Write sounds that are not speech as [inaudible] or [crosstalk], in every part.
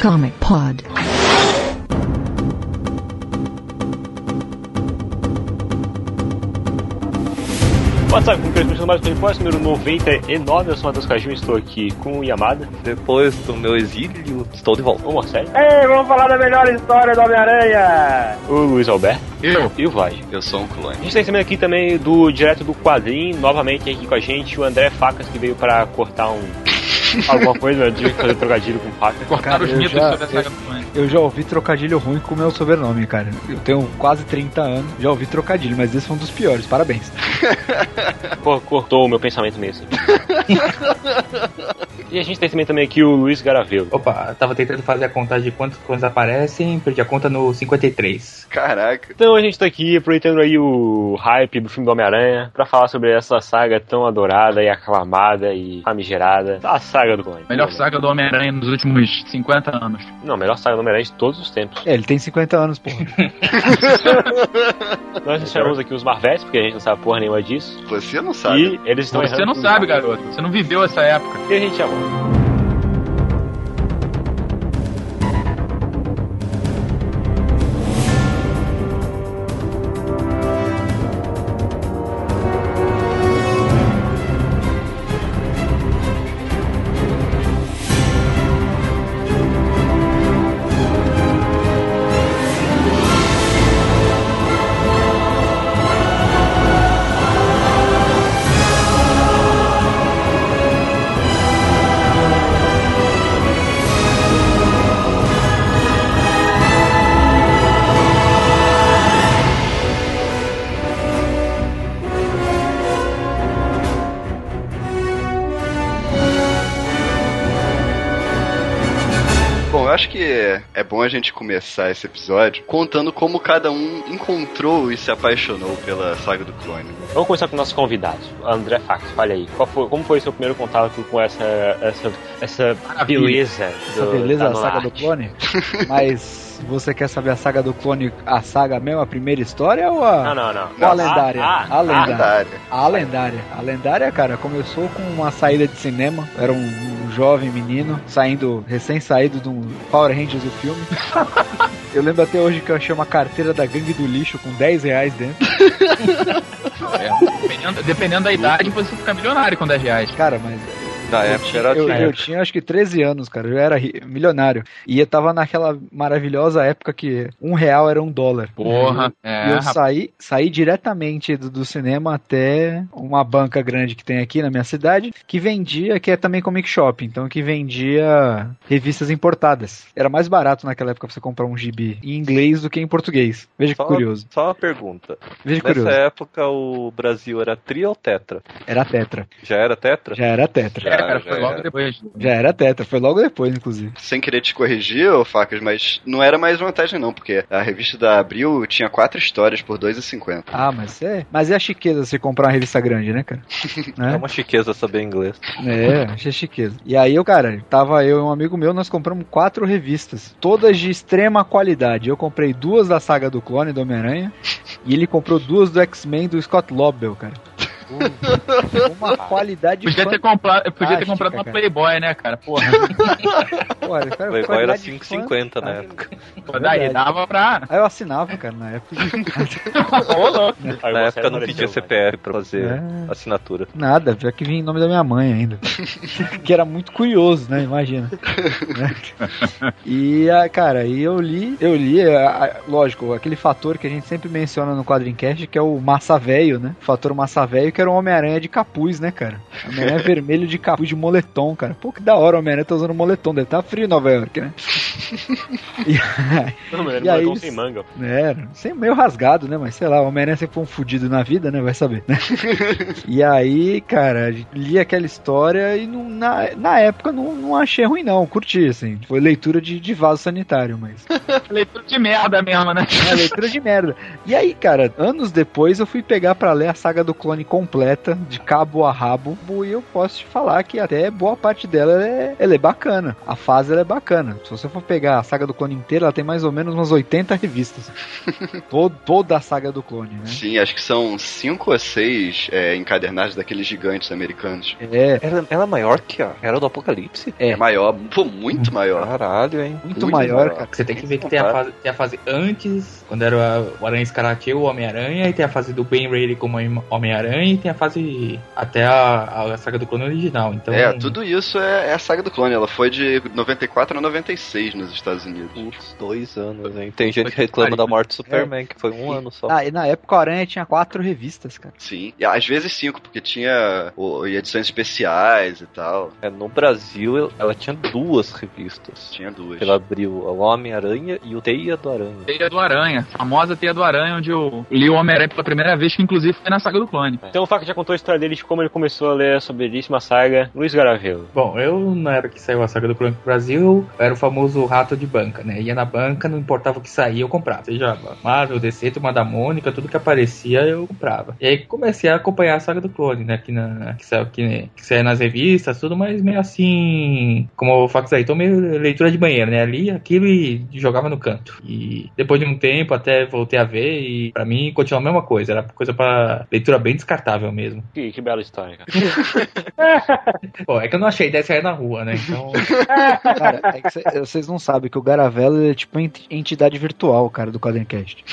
Comic Pod. Boa tarde, como que mais um podcast número 99, eu sou o Matheus Cajun, estou aqui com o Yamada. Depois do meu exílio, estou de volta. O Marcelo. Ei, vamos falar da melhor história do Homem-Aranha! O Luiz Alberto. Eu? E o Vlad. Eu sou um clone. A gente tem também aqui também do direto do quadrinho, novamente aqui com a gente, o André Facas, que veio para cortar um... Alguma coisa de fazer trocadilho com faca. Cortar os eu mitos já- sobre a saga do Clone. Eu já ouvi trocadilho ruim com o meu sobrenome, cara. Eu tenho quase 30 anos, já ouvi trocadilho, mas esse foi um dos piores. Parabéns. [laughs] Pô, cortou o meu pensamento mesmo. [laughs] e a gente tem também, também aqui o Luiz Garavelo. Opa, tava tentando fazer a contagem de quantas coisas aparecem, perdi a conta no 53. Caraca. Então a gente tá aqui aproveitando aí o hype do filme do Homem-Aranha pra falar sobre essa saga tão adorada e aclamada e famigerada, a saga do Clone. Melhor saga do Homem-Aranha nos últimos 50 anos. Não, melhor saga do Homem-Aranha de todos os tempos. É, ele tem 50 anos, porra. [laughs] Nós chamamos aqui os Marvetes, porque a gente não sabe porra nenhuma disso. Você não sabe. E eles estão Você não sabe, garoto. Você não viveu essa época. E a gente chamou. Bom, a gente começar esse episódio contando como cada um encontrou e se apaixonou pela saga do clone. Vamos começar com o nosso convidado, André Fax. Fale aí, qual foi, como foi o seu primeiro contato com essa, essa, essa beleza? Essa do- beleza, da a saga do clone. [laughs] Mas você quer saber a saga do clone, a saga mesmo, a primeira história ou a. Não, não, não. Ou a lendária? Ah, a lendária. Lendária. A lendária. A lendária, cara, começou com uma saída de cinema. Era um, um jovem menino saindo, recém-saído de um Power Rangers do filme. [laughs] Eu lembro até hoje que eu achei uma carteira da gangue do lixo com 10 reais dentro. É, dependendo, dependendo da idade, você fica milionário com 10 reais. Cara, mas Na eu, época tinha, era eu, assim. eu tinha acho que 13 anos, cara. Eu era ri- milionário. E eu tava naquela maravilhosa época que um real era um dólar. Porra. E É, eu saí, saí diretamente do, do cinema até uma banca grande que tem aqui na minha cidade, que vendia, que é também comic shop, então que vendia revistas importadas. Era mais barato naquela época você comprar um gibi em inglês do que em português. Veja que Só, curioso. só uma pergunta. Veja que Nessa curioso. época o Brasil era tri ou tetra? Era tetra. Já era tetra? Já era tetra. É, cara, já foi logo era. depois. Já era tetra. Foi logo depois, inclusive. Sem querer te corrigir, ô Facas, mas não era mais vantagem não, porque a revista da Abril tinha quatro histórias por R$ 2,50. Ah, mas é. Mas é a chiqueza você comprar uma revista grande, né, cara? [laughs] É né? uma chiqueza saber inglês. É, achei chiqueza. E aí, eu, cara, tava eu e um amigo meu, nós compramos quatro revistas, todas de extrema qualidade. Eu comprei duas da saga do clone do Homem-Aranha e ele comprou duas do X-Men do Scott Lobel, cara. Uma qualidade Podia ter, comprado, podia ter comprado uma. Playboy, né, cara? Porra. [laughs] Porra, cara, Playboy era qualidade 5,50 na época. Pô, daí dava pra. Aí eu assinava, cara, na época. [laughs] Na época não pedia né? CPF pra fazer É. assinatura. Nada, pior que vinha em nome da minha mãe ainda. [laughs] que era muito curioso, né? Imagina. E, ah, cara, aí eu li, eu li, ah, ah, lógico, aquele fator que a gente sempre menciona no Quadrincast, que é o massa velho, né? O fator massa velho, que era o Homem-Aranha de capuz, né, cara? Homem-Aranha [laughs] vermelho de capuz de moletom, cara. Pô, que da hora o Homem-Aranha tá usando moletom, deve tá frio em Nova York, né? [laughs] E, Não, E aí moletom eles- sem manga. é, sempre meio rasgado, né? Mas sei lá, o Homem-Aranha sempre foi um fudido na vida, né? Vai saber, né? [laughs] e aí, cara, li aquela história e não- na, na época não, não achei ruim, não. Curti, assim. Foi leitura de, de vaso sanitário, mas. Leitura de merda mesmo, né? É leitura de merda. E aí, cara, anos depois eu fui pegar pra ler a saga do clone completa, de cabo a rabo, e eu posso te falar que até boa parte dela é, ela é bacana. A fase é bacana. Se você for pegar a saga do clone inteira, ela tem mais ou menos umas 80 revistas. [laughs] Todo, toda a saga do clone, né? Sim, acho que são cinco ou seis é, encadernados daqueles gigantes americanos. É, Ela, ela é maior que a Era do Apocalipse? É, maior, pô, muito maior. Caralho, hein? muito, muito maior, maior. cara. Você tem que ver que tem a fase, tem a fase antes, quando era o Aranha Escarlate e o Homem-Aranha, e tem a fase do Ben Reilly como Homem-Aranha, e tem a fase até a, a saga do clone original. Então, É, tudo isso é, é a saga do clone. Ela foi de 94 a 96 nos Estados Unidos. Putz, dois anos, hein? Tem gente que reclama da morte do Superman, que foi um ano só. Ah, e na época o Aranha tinha quatro revistas, cara. Sim. E às vezes cinco, porque tinha o- e edições especiais e tal. É, no Brasil, ela- tinha duas revistas. Tinha duas. Ela abriu o Homem-Aranha e o Teia do Aranha. Teia do Aranha, a famosa Teia do Aranha, onde eu li o Homem-Aranha pela primeira vez, que inclusive foi na saga do clone. Então o Faca já contou a história dele de como ele começou a ler essa belíssima saga. Luiz Garavelo. Bom, eu, na época que saiu a saga do pro Brasil, era o famoso rato de banca, né? Ia na banca, não importava o que saía, eu comprava. Seja Marvel, DC, Turma da Mônica, tudo que aparecia, eu comprava. E aí comecei a acompanhar a saga do Clone, né? Que, na, que, saiu, que, que saía nas revistas, tudo, mas meio assim... Como o Fax aí, então meio leitura de banheiro, né? Ali, aquilo e jogava no canto. E depois de um tempo, até voltei a ver e pra mim continuou a mesma coisa. Era coisa pra leitura bem descartável mesmo. Que, que bela história, cara. [laughs] Pô, é que eu não achei 10 reais na rua, né? Então... [laughs] Cara, é que cê- vocês não sabem que o Garavelo é tipo ent- entidade virtual, cara, do Quadrencast.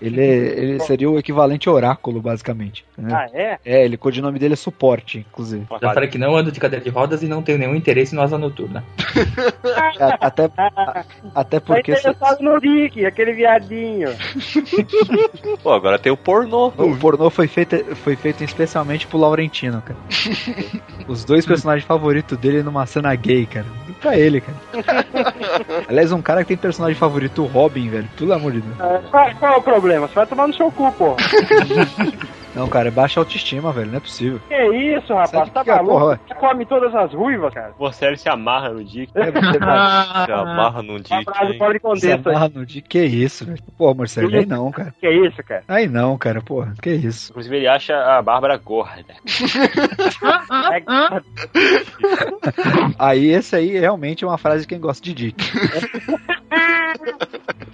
Ele, é- ele seria o equivalente a oráculo, basicamente. entendeu? Ah, é? É, ele, o codinome dele é suporte, inclusive. Já falei que não ando de cadeira de rodas e não tenho nenhum interesse no asa noturna. [laughs] Até, a- até Tá porque cê- interessado no Rick, aquele viadinho. Pô, agora tem o pornô. o pornô foi feito, foi feito especialmente pro Laurentino, cara. [laughs] Os dois personagens favoritos dele numa cena gay, cara. E pra ele, cara. Aliás, um cara que tem personagem favorito, o Robin, velho. Pelo amor de Deus. É, Qual, qual é o problema? Você vai tomar no seu cu, pô. [laughs] Não, cara, é baixa autoestima, velho. Não é possível. Que isso, rapaz? Sabe tá que é, maluco? Você come todas as ruivas, cara. Você se amarra no Dick. É, você vai- [laughs] Se amarra Uma Dick, se amarra no dia. Que isso, velho. Pô, Marcelo, aí não, cara. Que isso, cara? Aí não, cara, porra. Que isso. Inclusive ele acha a Bárbara gorda. [laughs] É, Aí esse aí realmente é uma frase de quem gosta de Dick. [laughs]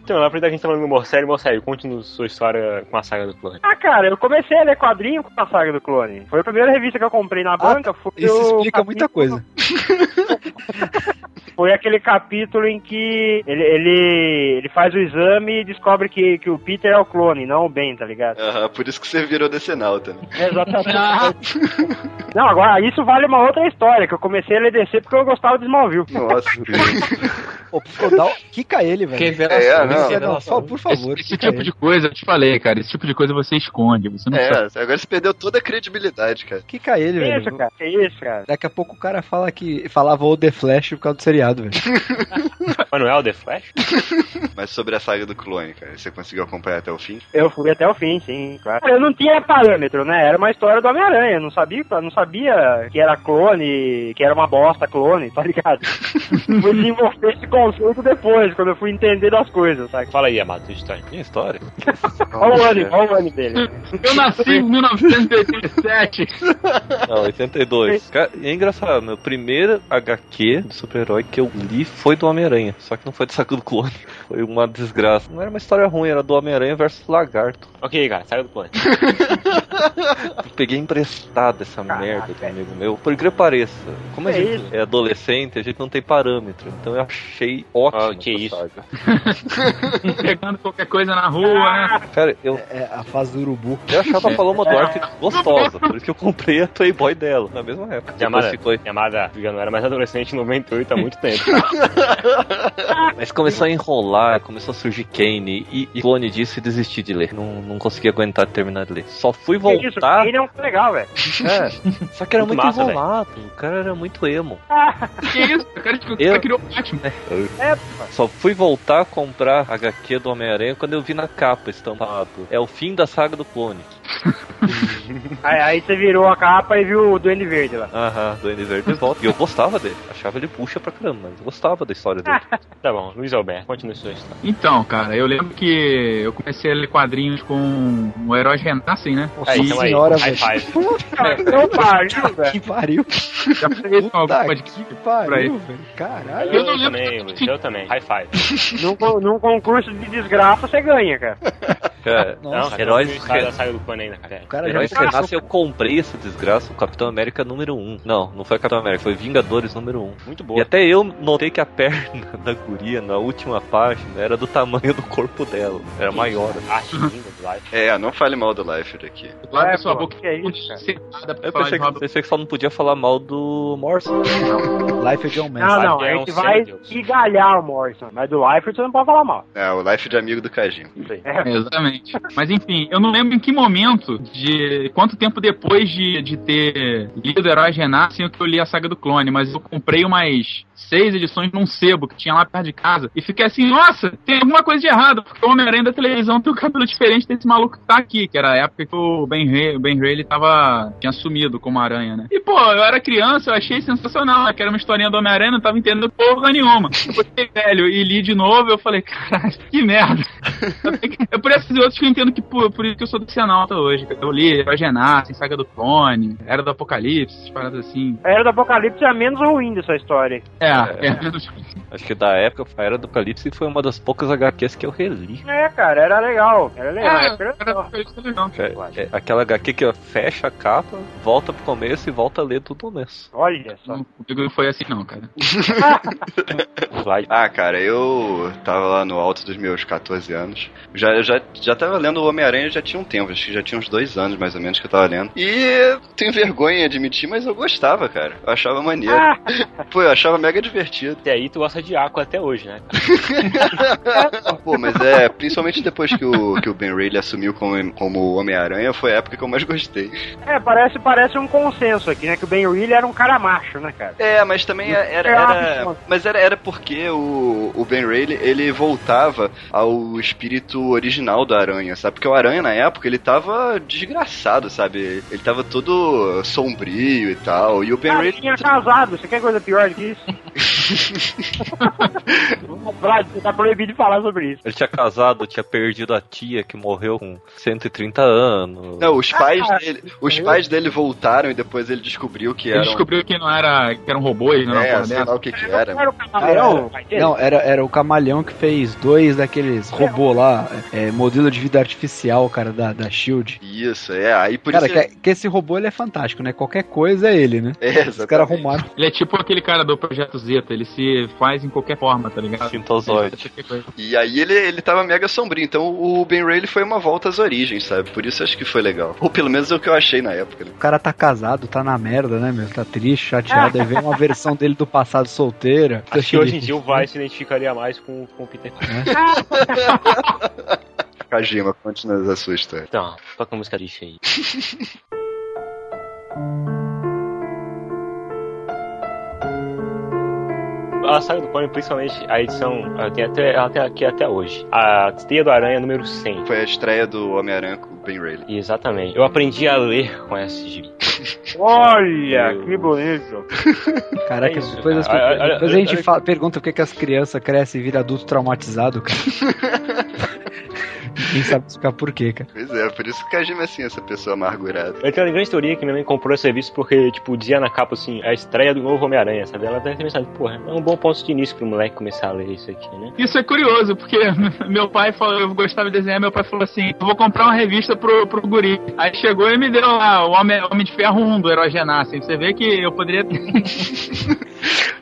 Então, lá pra que a gente tá falando do Morcelli, Morcelli, conte-nos sua história com a saga do clone. Ah, cara, eu comecei a ler quadrinho com a saga do clone. Foi a primeira revista que eu comprei na banca. foi Ah, Isso o explica capítulo- muita coisa. [laughs] Foi aquele capítulo em que ele, ele, ele faz o exame e descobre que, que o Peter é o clone, não o Ben, tá ligado? Aham, por isso que você virou decenalta. Né? Exatamente. [laughs] não, agora, isso vale uma outra história, que eu comecei a ler DC porque eu gostava de Smallville. Nossa. [laughs] Pô, dá, quica ele, velho. Revelação, É, não, Não, revelação. por favor, Esse, esse tipo ele. de coisa, eu te falei, cara, esse tipo de coisa você esconde, você não sabe. É, agora você perdeu toda a credibilidade, cara. Quica ele, Que velho. isso, cara? Que isso, cara? Daqui a pouco o cara fala que falava o The Flash por causa do seriado, velho. [laughs] Mas não é o The Flash? Mas sobre a saga do clone, cara, você conseguiu acompanhar até o fim? Eu fui até o fim, sim, claro. Eu não tinha parâmetro, né? Era uma história do Homem-Aranha. Não sabia, não sabia que era clone, que era uma bosta clone, [laughs] tá ligado? fui desenvolver esse conceito depois, quando eu fui entender das coisas, sabe? Fala aí, Amado, sua história. Minha [laughs] história. Olha o ano, olha o ano dele. Eu nasci em 1987. Não, 82. Cara, e é engraçado, meu primeiro HQ de super-herói que eu li foi do Homem-Aranha. Só que não foi do [laughs] Saco do Clone. Foi uma desgraça. Não era uma história ruim, era do Homem-Aranha versus Lagarto. Ok, cara, saga do clone. [laughs] Peguei emprestado essa merda do amigo meu. Por incrível que pareça, como a Que gente é adolescente, a gente não tem parâmetro. Então eu achei ótimo. Ah, que isso. saga. [laughs] Pegando qualquer coisa na rua, né? Cara, eu, É a fase do urubu. eu achava a Paloma Duarte gostosa. Por isso que eu comprei a Playboy dela na mesma época. Yamada, ficou Yamada, eu não era mais adolescente em 98 há muito tempo. [laughs] Mas começou a enrolar, começou a surgir Kane e, e clone disso e desisti de ler. Não, não consegui aguentar terminar de ler. Só fui voltar. ele é um legal, velho. [laughs] É, só que era Muito muito, massa, enrolado. O cara era muito emo. [laughs] Que isso? O cara, tipo, Eu- cara criou Batman. Só fui voltar a comprar HQ do Homem-Aranha quando eu vi na capa estampado. É o fim da saga do clone. Aí, aí você virou a capa e viu o Duende Verde lá. Aham, do Verde de volta. E eu gostava dele. Achava ele puxa pra caramba, mas eu gostava da história dele. [laughs] Tá bom, Luiz Alberto, continue sua história. Então, cara, eu lembro que eu comecei a ler quadrinhos com o Herói Renascem, né? Aí, então aí, senhora, high velho. Não pariu, velho. Que pariu. Já algum Puta que pariu, velho. Caralho. Eu Eu, não lembro também, Luiz, eu também. High five. [laughs] Num, num concurso de desgraça você ganha, cara. Cara, Não, Nossa, cara, Heróis- não sai da saga do clone ainda, cara. o cara já Heróis Renasce, eu comprei essa desgraça, o Capitão América número 1. Não, não foi Capitão América, foi Vingadores número 1. Muito E boa. até eu notei que a perna [laughs] da guria na última página era do tamanho do corpo dela. Era maior. [laughs] assim. É, não fale mal do Life aqui. Lá É, sua boca que é isso, cara? Eu falar pensei que, pensei que só não podia falar mal do Morrison. Life é John Não, não, é a um gente vai semideus. esgalhar o Morrison, mas do Life você não pode falar mal. É, o Life de amigo do Kajima. É, Exatamente. Mas enfim, eu não lembro em que momento, de quanto tempo depois de, de ter lido Heróis Renascem que eu li a saga do clone, mas eu comprei umas seis edições num sebo que tinha lá perto de casa e fiquei assim, nossa, tem alguma coisa de errado, porque o Homem-Aranha da televisão tem um cabelo diferente desse maluco que tá aqui, que era a época que o Ben Ray, o Ben Ray ele tava, tinha sumido como aranha, né? E pô, eu era criança, eu achei sensacional, né? que era uma historinha do Homem-Aranha, não tava entendendo porra nenhuma. Depois fiquei velho e li de novo, eu falei, caralho, que merda. É por esses outros que eu entendo que por, por isso que eu sou decenalta hoje. Eu li Herói Renascem, Saga do Clone, Era do Apocalipse, paradas assim. a Era do Apocalipse é a menos ruim dessa história. É, É. é. Acho que da época, a Era do Apocalipse foi uma das poucas HQs que eu reli. É, cara, era legal. Era legal. É, era Era legal. É legal. É, é aquela HQ que fecha a capa, volta pro começo e volta a ler do começo. Olha só. Comigo não foi assim não, cara. [laughs] Ah, cara, eu tava lá no alto dos meus 14 anos. Já, já, já tava lendo o Homem-Aranha já tinha um tempo, acho que já tinha uns dois anos mais ou menos que eu tava lendo. E tenho vergonha de admitir, mas eu gostava, cara. Eu achava maneiro. Ah, [laughs] Pô, eu achava mega divertido. Até aí tu gosta de Aqua até hoje, né? [laughs] Pô, mas é, principalmente depois que o, que o Ben Reilly assumiu como, como Homem-Aranha, foi a época que eu mais gostei. é, parece, parece um consenso aqui, né? Que o Ben Reilly era um cara macho, né, cara? É, mas também era. era, era- mas era, era porque o, o Ben Reilly ele voltava ao espírito original da aranha, sabe? Porque o aranha na época ele tava desgraçado, sabe? Ele tava todo sombrio e tal. E o Ben Ah, tinha casado, você quer coisa pior do que isso? [laughs] Vlad, você tá proibido de falar sobre isso. Ele tinha casado, tinha perdido a tia que morreu com 130 anos. Não, os pais Ah, dele. Os pais dele voltaram e depois ele descobriu que Ele eram. descobriu que não era, que eram robôs, não era uma É, porra sei lá o que que era. Não era o camaleão? Não, era, era o Camalhão que fez dois daqueles robô lá, é, modelo de vida artificial, cara, da, da Shield. Isso, é. Aí por Cara, isso. que, que esse robô ele é fantástico, né? Qualquer coisa é ele, né? É, Os caras arrumaram. Ele é tipo aquele cara do Projeto Zeta, ele se faz em qualquer forma, tá ligado? Sintozoide. E aí ele, ele tava mega sombrio, então o Ben Reilly foi uma volta às origens, sabe? Por isso acho que foi legal. Ou pelo menos é o que eu achei na época, né? O cara tá casado, tá na merda, né, meu? Tá triste, chateado. Aí vem uma [laughs] versão dele do passado solteira. Acho que hoje em dia o Vai se identificaria mais com, com o Peter Parker. [laughs] Kajima, continua a sua história. Então, toca a música lixo aí. [laughs] A saga do Clone, principalmente a edição, ela tem, até, ela tem aqui até hoje. A Teia do Aranha número 100. Foi a estreia do Homem-Aranha com o Ben Reilly. Exatamente. Eu aprendi a ler com esse gibi. [laughs] Olha, que bonito. Caraca, É isso, depois, as- cara. Olha, depois a gente fala- pergunta por que, que as crianças crescem e viram adulto traumatizado, cara. [laughs] Ninguém sabe explicar por quê, cara. Pois é, por isso que o Kajima é assim, essa pessoa amargurada. Eu tenho uma grande teoria que minha mãe comprou esse serviço porque, tipo, dizia na capa assim, a estreia do novo Homem-Aranha, sabe? Ela deve ter pensado, porra, é um bom ponto de início pro moleque começar a ler isso aqui, né? Isso é curioso, porque [laughs] meu pai falou, eu gostava de desenhar, meu pai falou assim, eu vou comprar uma revista pro, pro guri. Aí chegou e me deu lá o Homem, Homem de Ferro 1 do Herói Renascem. Você vê que eu poderia ter... [laughs]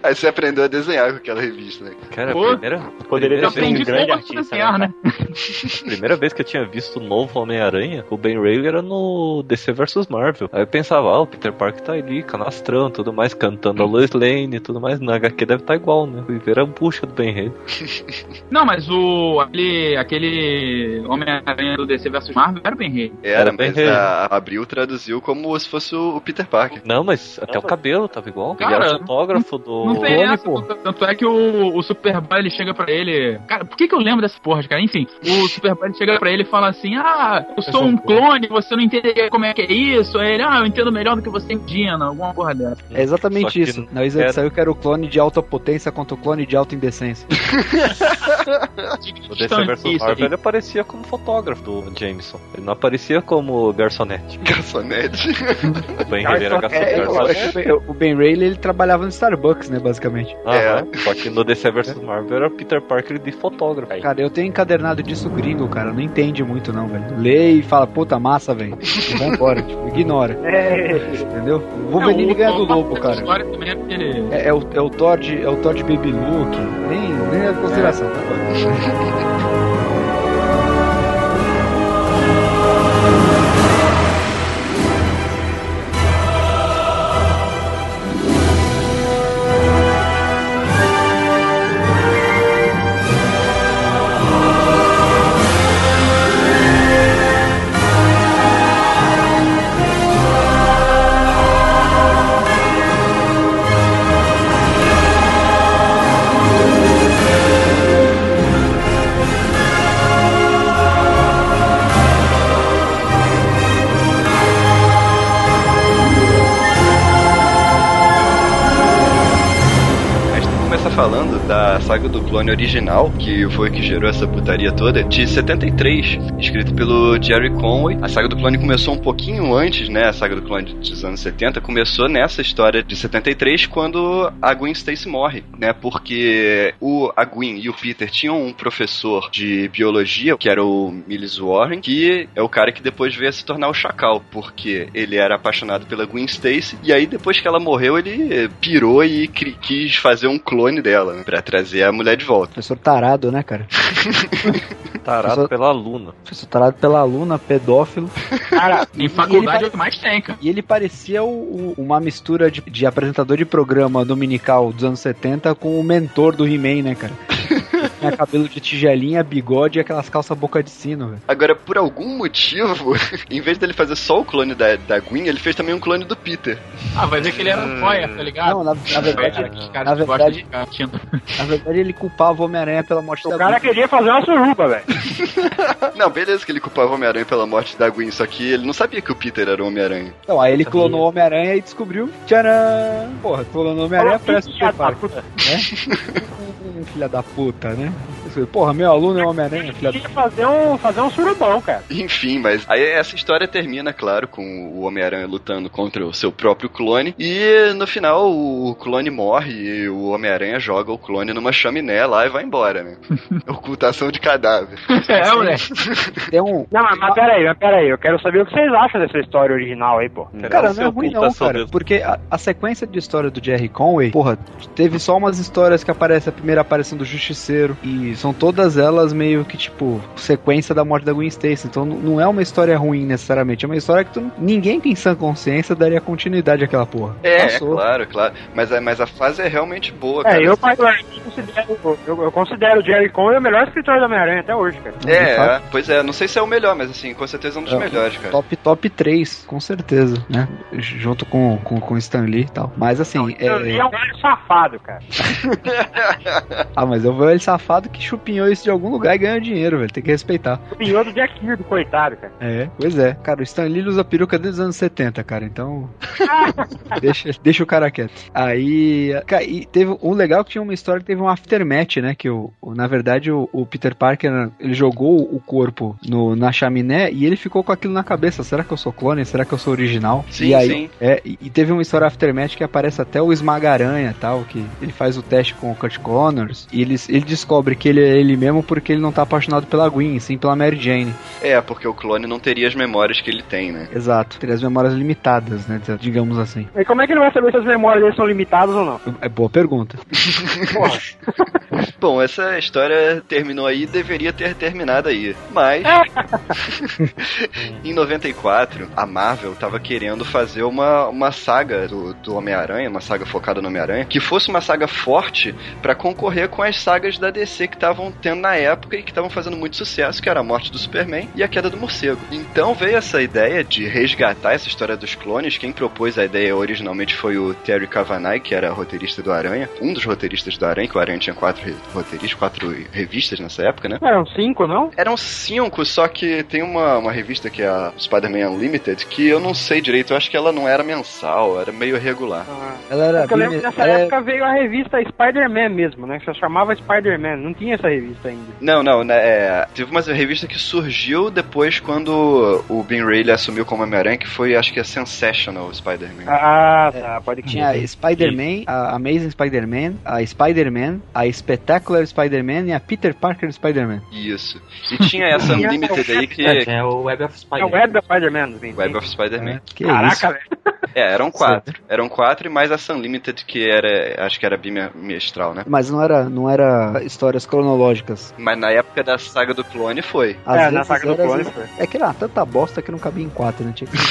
Aí você aprendeu a desenhar com aquela revista, né? Cara, a Pô, primeira, Poderia ter sido um aprendi grande artista, desenhar, né? né? [laughs] primeira vez que eu tinha visto o novo Homem-Aranha, o Ben Reilly era no DC vs Marvel. Aí eu pensava, ah, o Peter Parker tá ali, canastrão, tudo mais, cantando a Lois Lane e tudo mais. Na HQ deve estar igual, né? Fui ver a bucha do Ben Reilly. [laughs] Não, mas o aquele, aquele Homem-Aranha do DC vs Marvel era bem rei. Era, Era Ben mas Reilly. a a Abril traduziu como se fosse o o Peter Parker. Não, mas até o cabelo tava igual. Cara, Ele era fotógrafo do. Não Não clone, essa, pô. Tanto é que o, o Superboy ele chega pra ele. Cara, por que, que eu lembro dessa porra, cara? Enfim, o Superboy chega pra ele e fala assim: Ah, eu sou um clone, você não entenderia como é que é isso. Aí ele, ah, eu entendo melhor do que você imagina, alguma porra dessa. É exatamente isso. Na Isa era- saiu que era o clone de alta potência contra o clone de alta indecência. O DC vs Marvel ele aparecia como fotógrafo do Jameson. Ele não aparecia como garçonete. [laughs] Garçonete. O Ben Reilly era É, garçonete. que o Ben Reilly ele trabalhava no Starbucks, né, basicamente. Aham, Só que no DC vs Marvel era Peter Parker de fotógrafo. Cara, eu tenho encadernado disso gringo, cara. Não entende muito, não, velho. Lê e fala, puta massa, velho. Vai embora, [laughs] tipo, ignora. Entendeu? O Wolverine Não, ganha do lobo, cara. é. É, é o, é o Thor de, é o Thor de Baby Luke. Nem, nem é consideração. A [laughs] falando da saga do clone original, que foi o que gerou essa putaria toda, de 73, escrito pelo Jerry Conway. A saga do clone começou um pouquinho antes, né? A saga do clone dos anos 70 começou nessa história de 73, quando a Gwen Stacy morre, né? Porque o, a Gwen e o Peter tinham um professor de biologia, que era o Millis Warren, que é o cara que depois veio a se tornar o Chacal, porque ele era apaixonado pela Gwen Stacy, e aí depois que ela morreu, ele pirou e quis fazer um clone dela, né, pra trazer a mulher de volta. Professor tarado, né, cara? [laughs] Tarado Só- pela aluna. Professor tarado pela aluna, pedófilo. Cara, Em faculdade é o que mais tem, cara. E ele parecia o- o- uma mistura de, de apresentador de programa dominical dos anos 70 com o mentor do He-Man, né, cara? Tinha cabelo de tigelinha, bigode e aquelas calças boca de sino, velho. Agora, por algum motivo, [laughs] em vez dele fazer só o clone da, da Gwen, ele fez também um clone do Peter. Ah, vai ver que ele era um foia, tá ligado? Não, na, na verdade, caras na que verdade- na verdade ele culpava o Homem-Aranha pela morte o da cara Gwen. queria fazer uma suruba, velho. [laughs] Não, beleza que ele culpava o Homem-Aranha pela morte da Gwen, só que ele não sabia que o Peter era o Homem-Aranha. Então, aí ele clonou o Homem-Aranha e descobriu. Tcharam! Porra, clonou o Homem-Aranha parece o da Parker, [laughs] Hum, Filha da puta, né? Porra, meu aluno é o Homem-Aranha, filha da fazer um, fazer um surubão, cara. Enfim, mas aí essa história termina, claro, com o Homem-Aranha lutando contra o seu próprio clone. E no final o clone morre e o Homem-Aranha joga o clone numa chaminé lá e vai embora, né? [laughs] Ocultação de cadáver. É, moleque. Tem um. Não, mas, mas peraí, mas peraí, eu quero saber o que vocês acham dessa história original aí, pô. Cara, não é ruim não, cara. mesmo. Porque a, a sequência de história do Jerry Conway, porra, teve só umas histórias que aparece a primeira aparição do Justiceiro. E são todas elas meio que, tipo, sequência da morte da Gwen Stacy. Então não é uma história ruim necessariamente. É uma história que tu, ninguém tem sã consciência daria continuidade àquela porra. É, é Passou. claro, claro. Mas a, mas a fase é realmente boa, cara. É, eu particularmente considero, eu, eu considero o Jerry Conway o melhor escritor do Homem-Aranha até hoje, cara. É, é, pois é, não sei se é o melhor, mas assim, com certeza é um dos É, melhores, cara. Top, top 3, com certeza, né? Junto com, com, com Stan Lee e tal. Mas assim, Ele é... é um velho safado, cara. [laughs] Ah, mas eu vou ele safado que chupinhou isso de algum lugar e ganhou dinheiro, velho. Tem que respeitar. O pinhão do Jack Kirby, coitado, cara. É, pois é. Cara, o Stan Lee usa peruca desde os anos 70, cara. Então. [laughs] deixa, deixa o cara quieto. Aí. Cara, e teve um legal que tinha uma história que teve um aftermath, né? Que o, o- na verdade o, o Peter Parker ele jogou o corpo no, na chaminé e ele ficou com aquilo na cabeça. Será que eu sou clone? Será que eu sou original? Sim, e aí, sim. É, e, e teve uma história aftermath que aparece até o Esmaga-Aranha e tal, que ele faz o teste com o Kurt Connors e ele, ele descobre que ele é ele mesmo porque ele não tá apaixonado pela Gwen, sim pela Mary Jane. É, porque o clone não teria as memórias que ele tem, né? Exato. Teria as memórias limitadas, né? Digamos assim. E como é que ele vai saber se as memórias dele são limitadas ou não? É boa pergunta. [laughs] Bom, essa história terminou aí, deveria ter terminado aí. Mas. [laughs] em 94, a Marvel tava querendo fazer uma, uma saga do, do Homem-Aranha, uma saga focada no Homem-Aranha, que fosse uma saga forte para concorrer com as sagas da DC que estavam tendo na época e que estavam fazendo muito sucesso, que era a morte do Superman e a queda do morcego. Então veio essa ideia de resgatar essa história dos clones. Quem propôs a ideia originalmente foi o Terry Cavanagh, que era roteirista do Aranha, um dos roteiristas do Aranha, que o Aranha tinha quatro roteiristas, quatro revistas nessa época, né? Eram cinco, não? Eram cinco, só que tem uma, uma revista que é a Spider-Man Unlimited, que eu não sei direito, eu acho que ela não era mensal, era meio regular. Ah, ela era. Eu lembro que nessa época veio a revista Spider-Man mesmo, né? Que se chamava Spider-Man, não tinha essa revista ainda. Não, não, né? É, teve uma revista que surgiu depois quando o Ben Reilly assumiu como Homem-Aranha, que foi, acho que a Sensational Spider-Man. Ah, tá, pode Tinha a Spider-Man, a Amazing Spider-Man, a Spider-Man, a Spectacular Spider-Man e a Peter Parker Spider-Man. Isso. E tinha essa [laughs] Unlimited aí que. É, o Web of Spider-Man. É o Web of Spider-Man. Web of Spider-Man. É, Caraca, velho. É, eram quatro. Eram quatro e mais a Unlimited, que era. Acho que era bimestral, né? Mas não era, não era histórias cronológicas. Mas na época da saga do clone foi. Às É, na saga do era, às clone vezes- foi. É que era tanta bosta que não cabia em quatro, né? Tinha que... [laughs]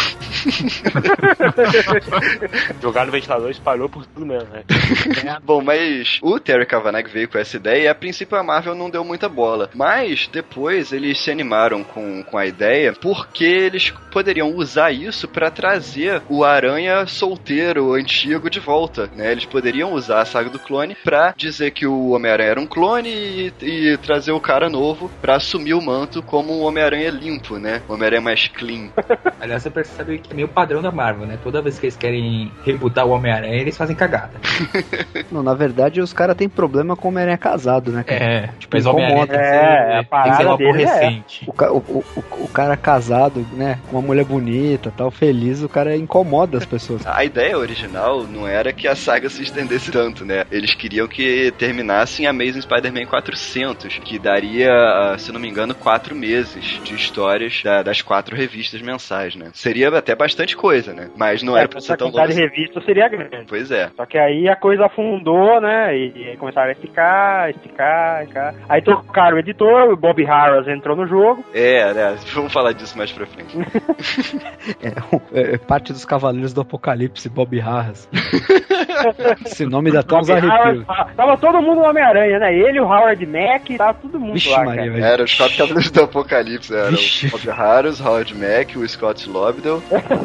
Jogar no ventilador espalhou por tudo mesmo, né? [laughs] Bom, mas o Terry Cavanagh veio com essa ideia e a princípio a Marvel não deu muita bola. Mas depois eles se animaram com, com a ideia porque eles poderiam usar isso pra trazer o Aranha solteiro antigo de volta, né? Eles poderiam usar a saga do clone pra dizer que o Homem-Aranha era um clone e, e trazer o cara novo pra assumir o manto como um Homem-Aranha limpo, né? Um Homem-Aranha mais clean. [laughs] Aliás, você percebe que é meio padrão da Marvel, né? Toda vez que eles querem rebootar o Homem-Aranha, eles fazem cagada. [laughs] Não, na verdade, os caras têm problema com o Homem-Aranha casado, né? cara? É, Tipo, Homem-Aranha incomoda. tem que É, a parada dele é-. O, o, o, o- cara casado, né? Com uma mulher bonita, tal, feliz, o cara incomoda as pessoas. [laughs] A ideia original não era que a saga se estendesse tanto, né? Eles queriam que terminasse em Amazing Spider-Man 400, que daria, ah, se não me engano, quatro meses de histórias da- das quatro revistas mensais, né? Seria até bastante coisa, né? Mas não era pra ser tão quantidade longo. de revista seria grande. Pois é. Só que aí a coisa afundou, né? E, e começaram a esticar, esticar, esticar. Aí trocaram o editor, o Bob Harris entrou no jogo. É, né? [laughs] Vamos falar disso mais pra frente. [laughs] É, é parte dos Cavaleiros do Apocalipse, Bob Harras. [laughs] Esse nome dá até uns arrepios. Harris, tava todo mundo no Homem-Aranha, né? Ele, o Howard Mack, tava todo mundo Vixe, lá, Maria, cara. Era os quatro cavaleiros do Apocalipse, era Vixe. o Bob Harris, Howard Mack, o Scott Lobdell.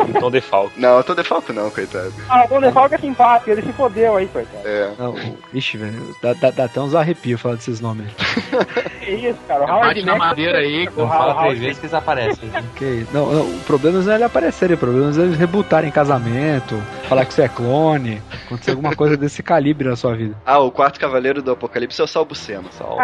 E Tom DeFalco. Não, eu tô defalco não, coitado. Ah, o Tom DeFalco é simpático, ele se fodeu aí, coitado. É. Não, o- vixe, velho, dá, dá- dá até uns arrepios falar desses nomes. Que [laughs] isso, cara. O Howard Bate na madeira aí, [laughs] O Não fala Howard- três vezes que eles aparecem. Isso? [laughs] Não, não, o problema não é ele aparecerem, o problema é eles rebutarem casamento, falar que você é clone, acontecer alguma coisa desse calibre na sua vida. Ah, o quarto cavaleiro do Apocalipse é o Sal Buscema. Sal.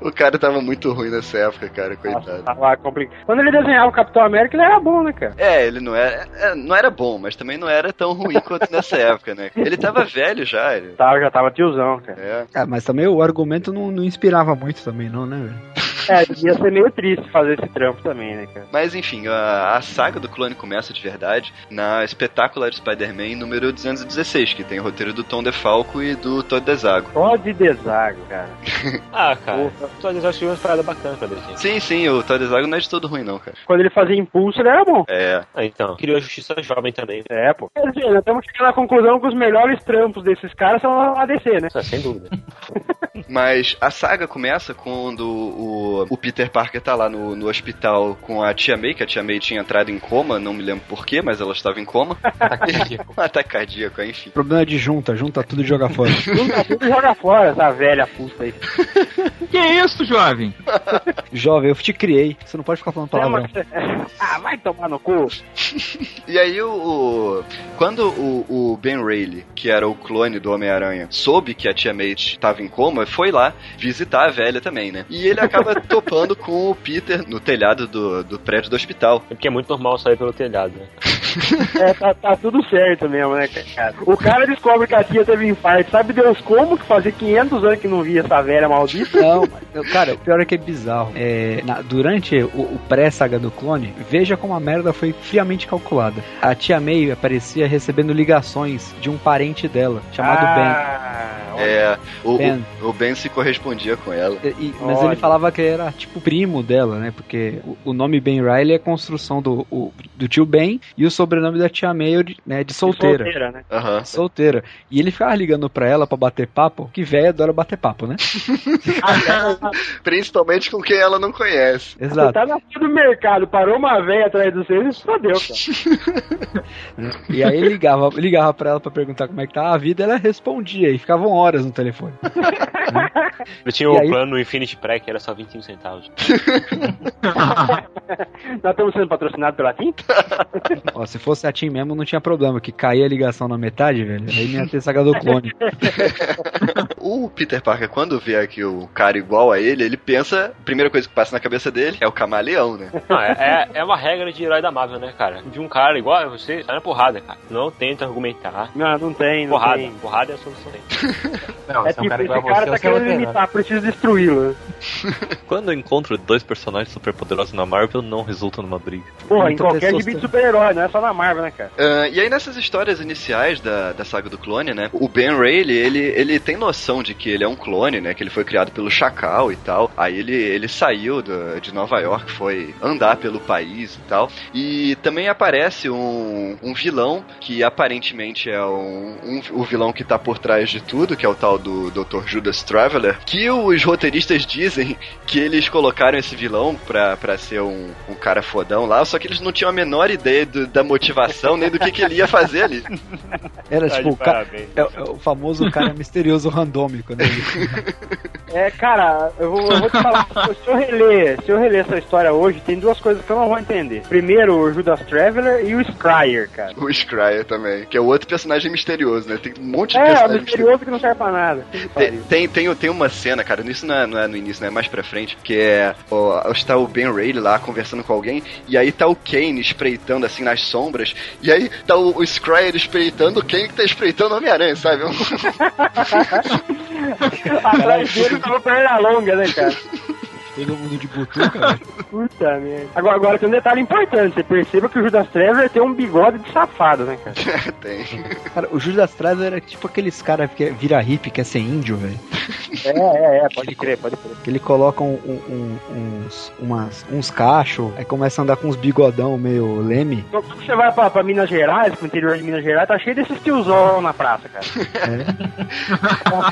O cara tava muito ruim nessa época, cara, coitado. complicado. Quando ele desenhava o Capitão América, ele era bom, né, cara? É, ele não era, é, não era bom, mas também não era tão ruim quanto nessa época, né? Ele tava velho já, ele. Tava, já tava tiozão, cara. É. Ah, mas também o argumento não, não inspirava muito também, não, né, velho? É, ia ser meio triste fazer esse trampo também, né, cara? Mas enfim, a, a saga do clone começa de verdade na Espetacular Spider-Man número 216, que tem o roteiro do Tom DeFalco e do Todd Desago. De desago, cara. [laughs] Ah, cara. Só eles acham umas paradas bacanas pra desenhar. Sim, sim, o Todd Desago não é de todo ruim não, cara. Quando ele fazia impulso, ele era bom. É. Ah, então. Criou a Justiça Jovem também. É, pô. Quer dizer, nós estamos chegando à conclusão que os melhores trampos desses caras são a DC, né? Ah, sem dúvida. [laughs] Mas a saga começa quando o, o Peter Parker tá lá no, no hospital com a Tia May, que a Tia May tinha entrado em coma, não me lembro porquê, mas ela estava em coma. [laughs] um ataque cardíaco, enfim. Problema de junta, junta tudo e joga fora. [laughs] Junta tudo e joga fora essa velha puta aí. Que isso, jovem? Jovem, eu te criei, você não pode ficar falando palavrão. [laughs] ah, vai tomar no cu. E aí o, o- quando o, o Ben Reilly, que era o clone do Homem-Aranha, soube que a Tia May estava em coma, foi lá visitar a velha também, né? E ele acaba [laughs] topando com o Peter no telhado do, do prédio do hospital. É porque é muito normal sair pelo telhado, né? [laughs] É, tá, tá tudo certo mesmo, né, cara? O cara descobre que a tia teve infarto. Sabe Deus como que fazia 500 anos que não via essa velha maldita? Não, cara, o pior é que é bizarro. É, na- durante o, o pré-saga do clone, veja como a merda foi friamente calculada. A tia May aparecia recebendo ligações de um parente dela, chamado Ben. Ah, É, o, Ben. o, o Ben se correspondia com ela. E- e- mas Olha. ele falava que era tipo primo dela, né? Porque o, o nome Ben Riley é construção do, o- do tio Ben e o sobrenome da tia May de, né, de solteira. Solteira, né? Aham. Solteira. E ele ficava ligando pra ela pra bater papo, que velho adora bater papo, né? [laughs] Principalmente com quem ela não conhece. Você Exato. tá na do mercado, parou uma velha atrás do seu e fodeu, cara. [laughs] E aí ligava, ligava pra ela pra perguntar como é que tá a vida, ela respondia e ficavam horas no telefone. [laughs] Eu tinha o aí? plano Infinity Pre, que era só 25 centavos. [laughs] Nós estamos sendo patrocinados pela TIM? [laughs] Ó, se fosse a Tim mesmo, não tinha problema, que caía a ligação na metade, velho. Aí não ia ter saga do clone. O Peter Parker, quando vê aqui o cara igual a ele, ele pensa, a primeira coisa que passa na cabeça dele é o camaleão, né? Não, é, é, é uma regra de herói da Marvel, né, cara? De um cara igual a você, sai na porrada, cara. Não tenta argumentar. Não, não tem, não Porrada. tem. Porrada é a solução. Não, É é um tipo, cara esse cara você, tá é querendo veterano. limitar, preciso destruí-lo. Quando eu encontro dois personagens superpoderosos na Marvel, não resulta numa briga. Porra, em qualquer gibi de super-herói, não é só na Marvel, né, cara? Ah, e aí nessas histórias iniciais da, da saga do clone, né? O Ben Reilly, ele, ele tem noção de que ele é um clone, né? Que ele foi criado pelo Chacal e tal. Aí ele, ele saiu do- de Nova York, foi andar pelo país e tal. E também aparece um, um vilão que aparentemente é um, um- o vilão que tá por trás de tudo, que é o tal do Dr. Judas Traveler. Que os roteiristas dizem que eles colocaram esse vilão pra, pra ser um, um cara fodão lá, só que eles não tinham a menor ideia do- da motivação nem do que, que ele ia fazer ali. [laughs] Era Tá tipo o, ca- é, é o famoso cara [laughs] misterioso randômico, né? [laughs] É, cara, eu vou, eu vou te falar, se eu reler, se eu reler essa história hoje, tem duas coisas que eu não vou entender. Primeiro, o Judas Traveler e o Scryer, cara. O Scryer também, que é o outro personagem misterioso, né? Tem um monte de É, o personagem misterioso que não serve pra nada. Tem, tem, tem, tem uma cena, cara, isso não é, não é no início, né? É mais pra frente, que é. Ó, está o Ben Reilly lá conversando com alguém, e aí tá o Kane espreitando assim nas sombras, e aí tá o, o Scryer espreitando o Kane que tá espreitando o Homem-Aranha, sabe? Atrás dele tava perna longa, né, cara? Todo mundo de butuca, velho. [laughs] Puta merda. Agora, agora tem um detalhe importante. Você perceba que o Judas Traveler tem um bigode de safado, né, cara? [laughs] tem. Cara, o Judas Traveler era tipo aqueles caras que vira hippie, quer ser índio, velho. É, é, é. Pode crer, pode crer. Que ele coloca um- um- uns, umas, uns cachos, aí começa a andar com uns bigodão meio leme. Então, quando você vai pra, pra Minas Gerais, pro interior de Minas Gerais, tá cheio desses tiozão na praça, cara.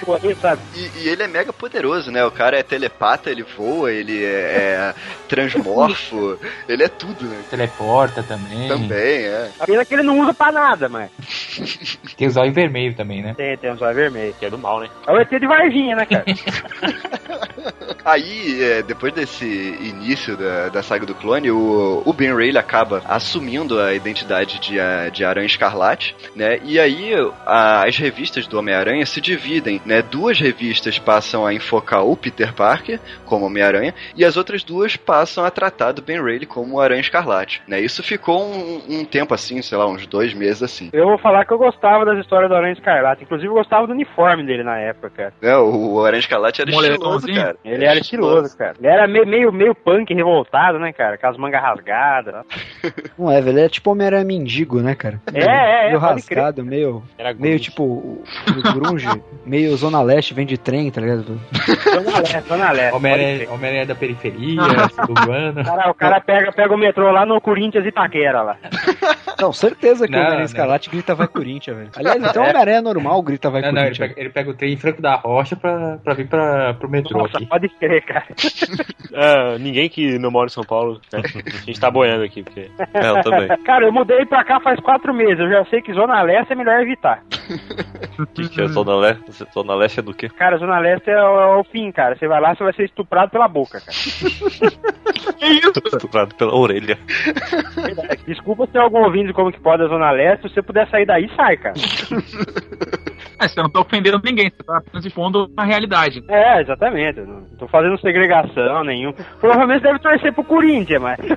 Porra sabe? E, e ele é mega poderoso, né? O cara é telepata, ele voa, ele é, é transmorfo, [laughs] ele é tudo, né? Teleporta também. Também, é. A pena que ele não usa pra nada, mas. [laughs] Tem os olhos vermelhos também, né? Tem, tem um zóio vermelho. Que é do mal, né? É o ET de Varginha, né, cara? [laughs] Aí, é, depois desse início da, da saga do clone, o, o Ben Reilly acaba assumindo a identidade de, de Aranha Escarlate, né? E aí a- as revistas do Homem-Aranha se dividem, né? Duas revistas passam a enfocar o Peter Parker como Homem-Aranha e as outras duas passam a tratar do Ben Reilly como o Aranha Escarlate, né? Isso ficou um, um tempo assim, sei lá, uns dois meses assim. Eu vou falar que eu gostava das histórias do Aranha Escarlate. Inclusive, eu gostava do uniforme dele na época, cara. Né? O, o Aranha Escarlate era estiloso, Moletomzinho. cara. Ele era estiloso, cara. Ele era meio, meio, meio punk revoltado, né, cara? Com as mangas rasgadas. [laughs] Não é, velho? É tipo Homem-Aranha mendigo, né, cara? É, é, é, Meio crer. rasgado, meio, Era meio tipo o, o grunge, [laughs] meio Zona Leste, vem de trem, tá ligado? Zona Leste, Zona Leste. Homem-Aranha. Homem-Aranha da periferia, [laughs] suburbano. Cara, o cara pega, pega o metrô lá no Corinthians Itaquera lá. [laughs] Não, certeza que Não, o Homem-Aranha. Escarlate grita vai Corinthians, velho. [laughs] Aliás, até o Homem-Aranha normal grita vai Não, não, ele Corinthians. pega, ele pega o trem em Franco da Rocha pra, pra vir pra, pro metrô Nossa, aqui. pode crer, cara. É, ninguém que não mora em São Paulo, né? A gente tá boiando aqui, porque. É, eu também. Cara, eu mudei pra cá faz quatro meses. Eu já sei que Zona Leste é melhor evitar. O que, que é Zona Leste? Zona Leste é do quê? Cara, Zona Leste é o, é o fim, cara. Você vai lá, você vai ser estuprado pela boca, cara. [laughs] Que isso? Estuprado pela orelha. Desculpa se tem algum ouvindo como que pode a Zona Leste. Se você puder sair daí, sai, cara. [laughs] Ah, você não tá ofendendo ninguém, você tá apenas expondo a realidade. É, exatamente. Não tô fazendo segregação nenhum. Provavelmente deve torcer pro Corinthians, mas. [laughs]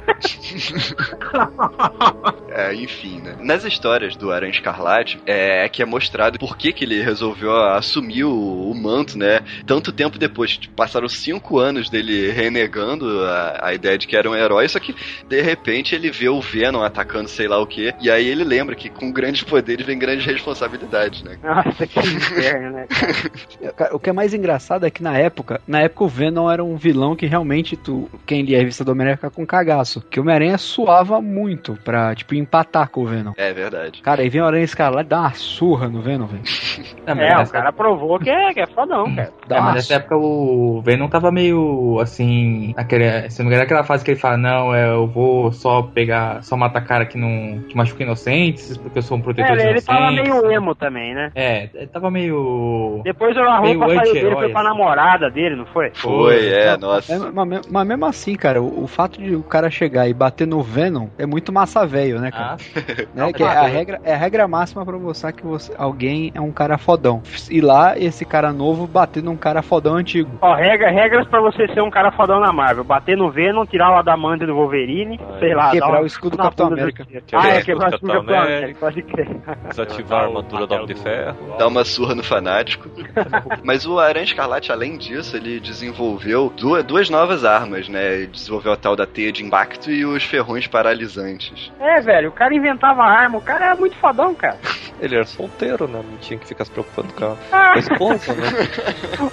É, enfim, né? Nas histórias do Aranha Escarlate, é, é que é mostrado por que, que ele resolveu assumir o, o manto, né? Tanto tempo depois. Tipo, Passaram cinco anos dele renegando a, a ideia de que era um herói, só que de repente ele vê o Venom atacando sei lá o que, e aí ele lembra que com grandes poderes vem grandes responsabilidades, né? Nossa, Que inferno, né, cara? [laughs] Cara, O que é mais engraçado é que na época, na época o Venom era um vilão que realmente tu, quem lia a revista do Homem-Aranha fica com cagaço. Que o Homem-Aranha suava muito pra, tipo, empatar com o Venom. É verdade. Cara, aí vem o Aranha Escarlate e dá uma surra no Venom, velho. [laughs] É, o cara provou que é, que é fodão, cara. Dá É, uma mas nessa época o Venom tava meio assim. Aquele, se não me engano, aquela fase que ele fala: Não, é, eu vou só pegar, só matar cara que não que machuca inocentes, porque eu sou um protetor É, de ele, ele inocentes. tava meio emo também, né? É, ele tava meio. Depois a Meio roupa saiu dele foi pra assim. namorada dele, não foi? Foi, é, É, nossa. mas, me- mas mesmo assim, cara, o, o fato de o cara chegar e bater no Venom é muito massa velho, né, cara? Ah, Né? Que é a regra, é a regra máxima pra mostrar que você, alguém é um cara fodão. E lá, esse cara novo bater num cara fodão antigo. Ó, regra, regras pra você ser um cara fodão na Marvel. Bater no Venom, tirar o adamante do Wolverine, sei lá. Quebrar dar o escudo do Capitão do América. Ah, é, quebrar o do escudo do Capitão América, pode crer. Desativar a armadura da Homem de Ferro. Dá uma surra no fanático. [laughs] Mas o Aranha Escarlate, além disso, ele desenvolveu duas, duas novas armas, né? Ele desenvolveu a tal da teia de impacto e os ferrões paralisantes. É, velho, o cara inventava arma, o cara era muito fodão, cara. Ele era solteiro, né? Não tinha que ficar se preocupando com a, [laughs] Ah, com a esposa, né?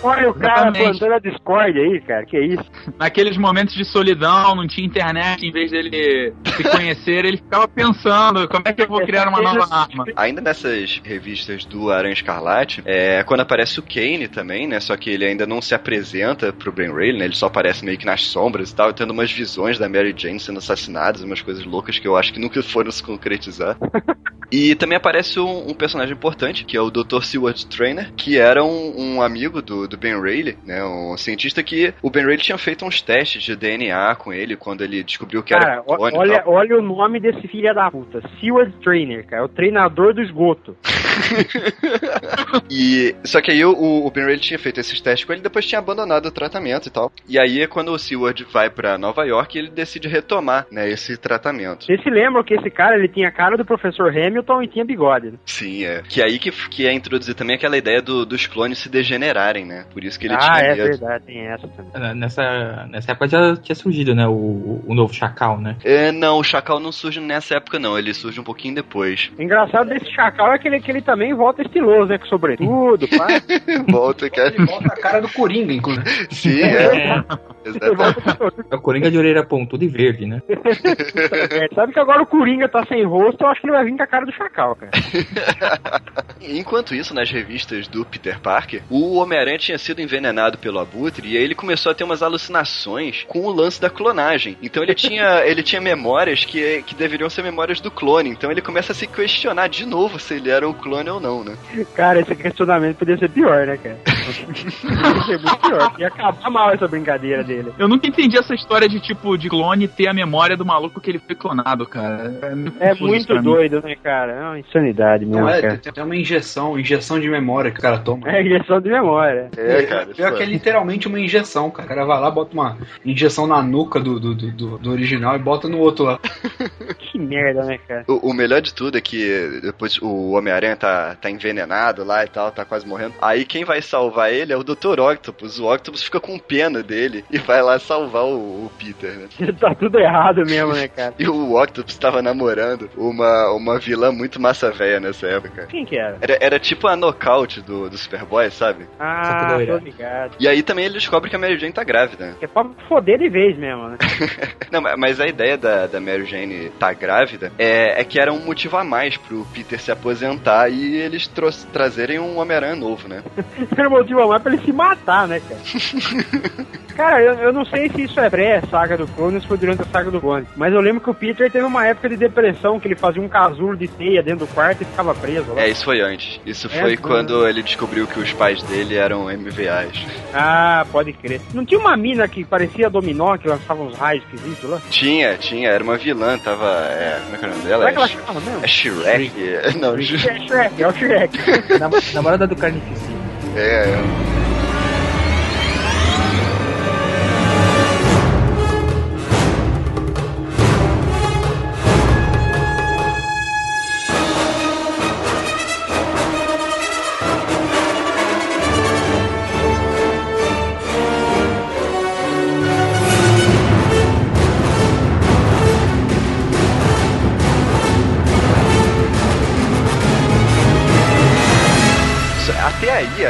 olha o cara plantando a Discord aí, cara, que isso. Naqueles momentos de solidão, não tinha internet, em vez dele se conhecer, ele ficava pensando como é que eu vou criar uma nova [laughs] arma. Ainda nessas revistas do Aranha Escarlate, é quando aparece o Kane também, né? Só que ele ainda não se apresenta pro Ben Reilly, né? Ele só aparece meio que nas sombras e tal, tendo umas visões da Mary Jane sendo assassinadas, umas coisas loucas que eu acho que nunca foram se concretizar. [laughs] E também aparece um, um personagem importante, que é o Dr. Seward Trainer, que era um, um amigo do, do Ben Reilly, né? Um cientista que o Ben Reilly tinha feito uns testes de DNA com ele quando ele descobriu que Cara, era e olha, olha o nome desse filho da puta. Seward Trainer, cara. É o treinador do esgoto. [laughs] [laughs] E só que aí o, o Ben Reilly tinha feito esses testes com ele, depois tinha abandonado o tratamento e tal. E aí quando o Seward vai pra Nova York, ele decide retomar, né, esse tratamento. Vocês se lembram que esse cara, ele tinha a cara do professor Hamilton e tinha bigode, né? Sim, é. Que é aí que, que é introduzir também aquela ideia do- dos clones se degenerarem, né? Por isso que ele ah, tinha é medo. verdade, tem essa também. nessa, nessa época já tinha surgido, né? O, o novo Chacal, né? É, não, o Chacal não surge nessa época, não. Ele surge um pouquinho depois. O engraçado desse chacal é que ele, que ele também volta estiloso, né? Com sobretudo, pá. [laughs] Volta, cara. Ele volta a cara do Coringa, inclusive. Sim, é. Sobretudo. É o Coringa de orelha pontuda e verde, né? É, Sabe que agora o Coringa tá sem rosto, eu acho que ele vai vir com a cara do chacal, cara. [laughs] Enquanto isso, nas revistas do Peter Parker, o Homem-Aranha tinha sido envenenado pelo Abutre e aí ele começou a ter umas alucinações com o lance da clonagem. Então ele tinha, ele tinha memórias que, que deveriam ser memórias do clone. Então ele começa a se questionar de novo se ele era um clone ou não, né? Cara, esse questionamento podia ser pior, né, cara? podia ser muito pior. Ia acabar mal essa brincadeira dele. Eu nunca entendi essa história de tipo de clone ter a memória do maluco que ele foi clonado, cara. É, muito É muito doido, né, cara? É uma insanidade mesmo, Não é, cara. tem uma injeção, injeção de memória que o cara toma. É injeção de memória. É, cara. Pior que é literalmente uma injeção, cara. O cara vai lá, bota uma injeção na nuca do, do, do- do, do original e bota no outro lá. Que merda, né, cara? O, o melhor de tudo é que depois o Homem-Aranha tá, tá envenenado lá e tal, tá quase morrendo. Aí quem vai salvar ele é o Dr. Octopus. O Octopus fica com pena dele e vai lá salvar o, o Peter, né? [laughs] Tá tudo errado mesmo, né, cara? E o Octopus tava namorando uma, uma vilã muito massa velha nessa época. Quem que era? Era, era tipo a nocaute do, do Superboy, sabe? Ah, tô ligado. E aí também ele descobre que a Mary Jane tá grávida. Que é pra foder de vez mesmo, né? [laughs] Não, ma- mas a ideia da, da Mary Jane tá grávida é, é que era um motivo a mais pro Peter se aposentar e eles trazerem um Homem-Aranha novo, né? [laughs] Era motivo a mais pra ele se matar, né, cara? [laughs] cara, eu, eu não sei se isso é pré-saga do clone ou se foi durante a saga do clone. Mas eu lembro que o Peter teve uma época de depressão que ele fazia um casulo de teia dentro do quarto e ficava preso lá. É, isso foi antes. Isso É, foi quando ele descobriu que os pais dele eram MVAs. Ah, pode crer. Não tinha uma mina que parecia dominó, que lançava uns raios esquisitos lá? Tinha, tinha, era uma vilã, tava. É, como é que é o nome dela? Como é que ela É, Sh- chama mesmo? é Shrek? [laughs] Não, É Shrek, é o Shrek. Nam- namorada do Carnificina. é, é.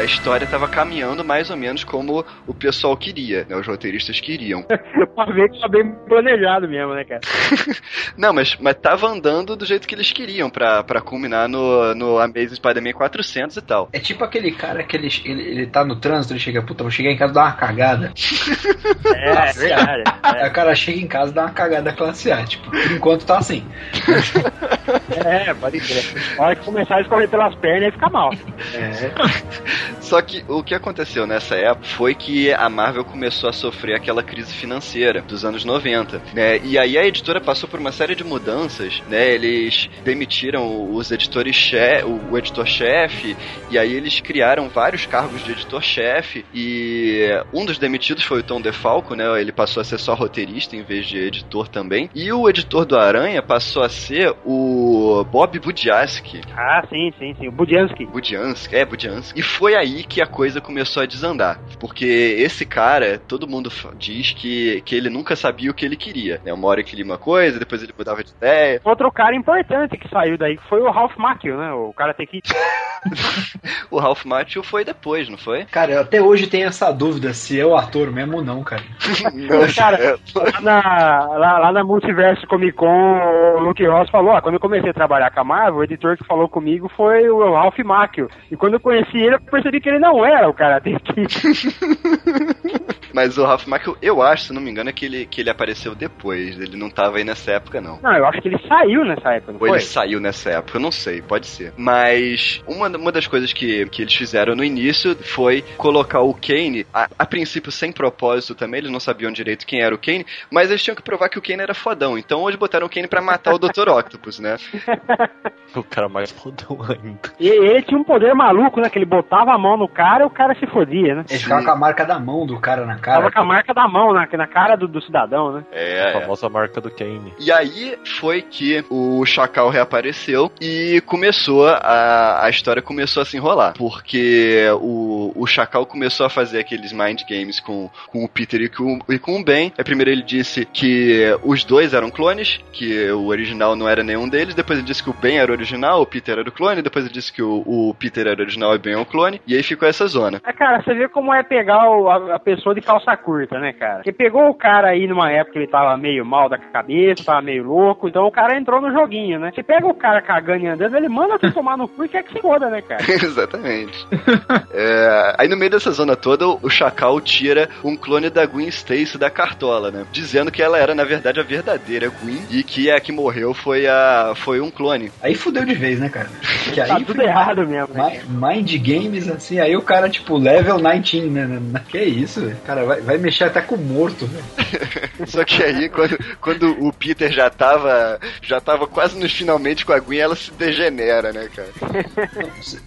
História tava caminhando mais ou menos como o pessoal queria, né? Os roteiristas queriam. Pode ver que tá bem planejado mesmo, né, cara? [laughs] Não, mas, mas tava andando do jeito que eles queriam pra, pra culminar no, no Amazing Spider-Man 400 e tal. É tipo aquele cara que ele, ele, ele tá no trânsito, ele chega, puta, vou chegar em casa e dar uma cagada. [laughs] É, é verdade. Aí É, o cara chega em casa e dá uma cagada classe A. Tipo, por enquanto tá assim. [laughs] é, pode crer. Na hora que começar a escorrer pelas pernas, aí fica mal. É. Só que o que aconteceu nessa época foi que a Marvel começou a sofrer aquela crise financeira dos anos 90, né? E aí a editora passou por uma série de mudanças, né? Eles demitiram os editores chefe, o editor-chefe, e aí eles criaram vários cargos de editor-chefe e um dos demitidos foi o Tom DeFalco, né? Ele passou a ser só roteirista em vez de editor também. E o editor do Aranha passou a ser o Bob Budiansky, Ah, sim, sim, sim. O Budiansky. Budiansky, é Budiansky. E foi aí que a coisa começou a desandar. Porque esse cara, todo mundo diz que, que ele nunca sabia o que ele queria. Né? Uma hora ele queria uma coisa, depois ele mudava de ideia. Outro cara importante que saiu daí que foi o Ralph Macchio, né? O cara tem que. [laughs] O Ralph Macchio foi depois, não foi? Cara, eu até hoje tenho essa dúvida se é o ator mesmo ou não, cara. [laughs] [laughs] Cara, lá na, lá, lá na Multiverso Comic Con, o Luke Ross falou: ó, quando eu comecei a trabalhar com a Marvel, o editor que falou comigo foi o Ralph Macchio. E quando eu conheci ele, eu percebi que ele não era o cara tem que. [laughs] Mas o Ralph Macchio, eu acho, se não me engano, é que ele, que ele apareceu depois. Ele não tava aí nessa época, não. Não, eu acho que ele saiu nessa época, não Ou foi? ele saiu nessa época, eu não sei, pode ser. Mas uma, uma das coisas que, que eles fizeram no início foi colocar o Kane, a, a princípio sem propósito também, eles não sabiam direito quem era o Kane, mas eles tinham que provar que o Kane era fodão. Então eles botaram o Kane pra matar o Dr. Octopus, né? [laughs] O cara mais fodão ainda. E ele tinha um poder maluco, né? Que ele botava a mão no cara o cara se fodia, né? Ele ficava com a marca da mão do cara na Tava cara. com a marca da mão na, na cara do, do cidadão, né? É, A é. famosa marca do Kane. E aí foi que o Chacal reapareceu e começou a, a história começou a se enrolar. Porque o, o Chacal começou a fazer aqueles mind games com, com o Peter e com, e com o Ben. Aí primeiro ele disse que os dois eram clones, que o original não era nenhum deles. Depois ele disse que o Ben era o original, o Peter era o clone. Depois ele disse que o, o Peter era o original e o Ben é o clone. E aí ficou essa zona. É, cara, você vê como é pegar o- a, a pessoa de calça curta, né, cara? Porque pegou o cara aí numa época que ele tava meio mal da cabeça, tava meio louco, então o cara entrou no joguinho, né? Você pega o cara cagando e andando, ele manda você tomar no cu e quer que se foda, né, cara? [laughs] Exatamente. É, aí no meio dessa zona toda, o Chacal tira um clone da Gwen Stacy da cartola, né? Dizendo que ela era, na verdade, a verdadeira Gwen e que a que morreu foi, a, foi um clone. Aí fudeu de vez, né, cara? [laughs] Que Tá aí tudo errado mesmo, né? Mi- Mind games, assim, aí o cara, tipo, level 19, né? né? Que isso, velho? Cara, vai, vai mexer até com o morto, velho. [laughs] Só que aí, quando, quando o Peter já tava, já tava quase nos finalmente com a Gwen, ela se degenera, né, cara?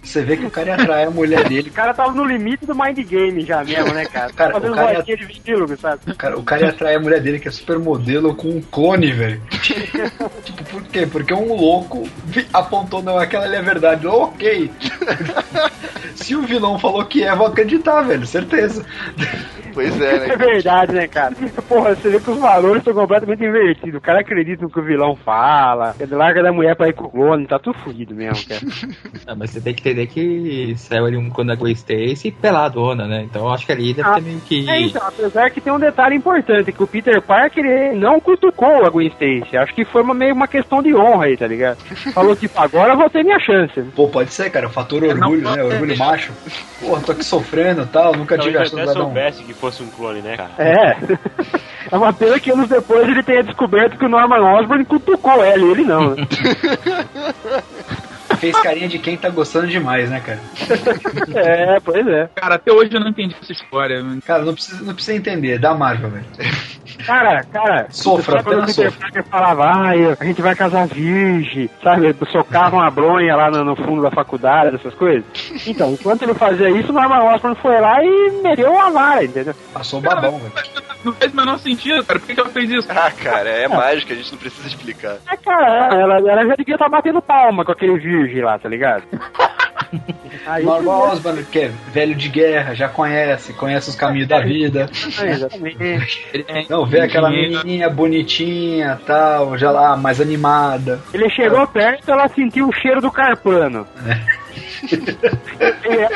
Você vê que o cara ia atrair a mulher dele. O cara tava no limite do mind game já mesmo, né, cara? Cara, Fazendo cara- vozinha de sabe? O cara, o cara ia atrair a mulher dele, que é super modelo, com um clone, velho. [laughs] tipo, por quê? Porque um louco apontou, não, aquela ali é verdade. Ok. [laughs] Se o vilão falou que é, vou acreditar, velho, certeza. Pois é, É né? verdade, né, cara? Porra, você vê que os valores estão completamente invertidos. O cara acredita no que o vilão fala, ele larga da mulher pra ir com o clone, tá tudo fudido mesmo, cara. [laughs] Ah, mas você tem que entender que saiu ali um quando a Gwen Stacy peladona, né? Então eu acho que ali deve Ah, ter meio que. É, então, apesar que tem um detalhe importante, que o Peter Parker ele não cutucou a Gwen Stacy. Acho que foi uma, meio uma questão de honra aí, tá ligado? Falou, tipo, agora eu vou ter minha chance. Pô, pode ser, cara, o fator orgulho, né? Orgulho macho. Porra, tô aqui sofrendo e tal, nunca tive a chance de dar um. soubesse que fosse um clone, né, cara? É. [laughs] É uma pena que anos depois ele tenha descoberto que o Norman Osborn cutucou ela e ele não. né? [laughs] Fez carinha de quem tá gostando demais, né, cara? É, pois é. Cara, até hoje eu não entendi essa história. Cara, não precisa, não precisa entender, é da Marvel, velho. Cara, cara, Sofra, sabe quando o apenas Peter sofra. Parker falava, ai, a gente vai casar virgem, sabe? Socavam a bronha lá no, no fundo da faculdade, essas coisas. Então, enquanto ele fazia isso, o Norman Osborn foi lá e meteu uma vara, entendeu? Passou babão, velho. Não fez o menor sentido, cara. Por que, que ela fez isso? Ah, cara, é mágica, a gente não precisa explicar. É, cara, ela, ela já devia estar batendo palma com aquele virgem lá, tá ligado? [laughs] Aí, Norman Osborn, que é velho de guerra, já conhece, conhece os caminhos da vida. É, exatamente. Ele é Não, vê aquela menininha bonitinha, tal, já lá, mais animada. Ele chegou perto, ela sentiu o cheiro do carpano. ele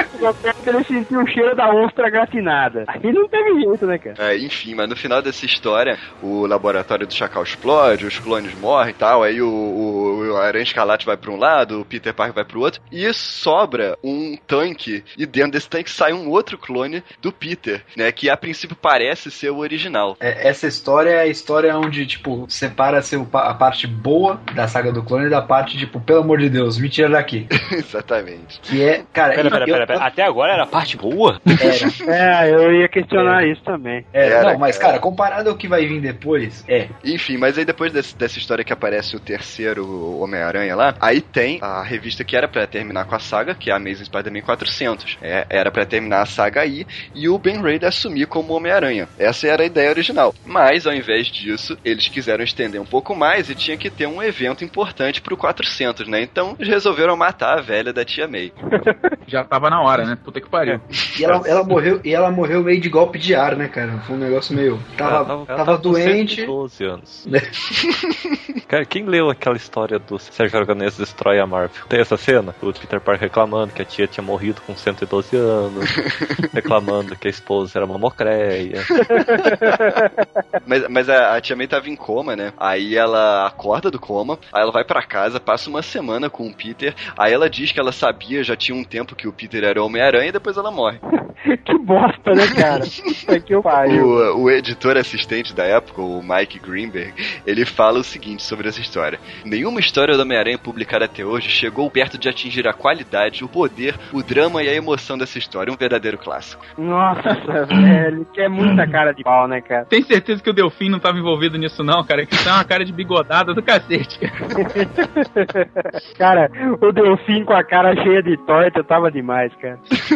sentiu o cheiro da ostra gratinada. Aí não teve jeito, né, cara? É, enfim, mas no final dessa história, o laboratório do Chacal explode, os clones morrem e tal, aí o, o, o Aranha Escarlate vai pra um lado, o Peter Parker vai pro outro, e sobra um tanque, e dentro desse tanque sai um outro clone do Peter, né, que a princípio parece ser o original. É, essa história é a história onde, tipo, separa seu, a parte boa da saga do clone da parte, tipo, pelo amor de Deus, me tira daqui. [laughs] Exatamente. Que é, cara... Pera, pera, pera, pera. Até agora era a parte boa? Era. É, eu ia questionar isso também. É, Era, não, mas cara. cara, comparado ao que vai vir depois, é. Enfim, mas aí depois desse- dessa história que aparece o terceiro Homem-Aranha lá, aí tem a revista que era pra terminar com a saga, que é a Amazing Spider-Man 400. É, era pra terminar a saga aí e o Ben Reilly assumir como Homem-Aranha. Essa era a ideia original. Mas ao invés disso, eles quiseram estender um pouco mais e tinha que ter um evento importante pro 400, né? Então eles resolveram matar a velha da tia May. [laughs] Já tava na hora, né? Puta que pariu. E ela, ela morreu, e ela morreu meio de golpe de ar, né, cara? Foi um negócio meio. Tava, Ela ela tava, com doente. 112 anos. [laughs] Cara, quem leu aquela história do Sérgio Aragonês destrói a Marvel? Tem essa cena? O Peter Parker reclamando que a tia tinha morrido com 112 anos, [laughs] reclamando que a esposa era mamocreia. [laughs] Mas, mas a, a tia May tava em coma, né? Aí ela acorda do coma, aí ela vai pra casa, passa uma semana com o Peter, aí ela diz que ela sabia, já tinha um tempo que o Peter era o E depois ela morre. [laughs] que bosta, né, cara? Puta que eu pariu. O, o editor assistente da época, o Mike Greenberg, ele fala o seguinte sobre essa história: Nenhuma história do Homem-Aranha publicada até hoje chegou perto de atingir a qualidade, o poder, o drama e a emoção dessa história. Um verdadeiro clássico. Nossa, velho, que é muita cara de pau, né, cara? Tem certeza que o Delfim não tava envolvido nisso, não, cara? Que isso é uma cara de bigodada do cacete, cara. [laughs] Cara, o Delfim com a cara cheia de torta tava demais, cara. [laughs]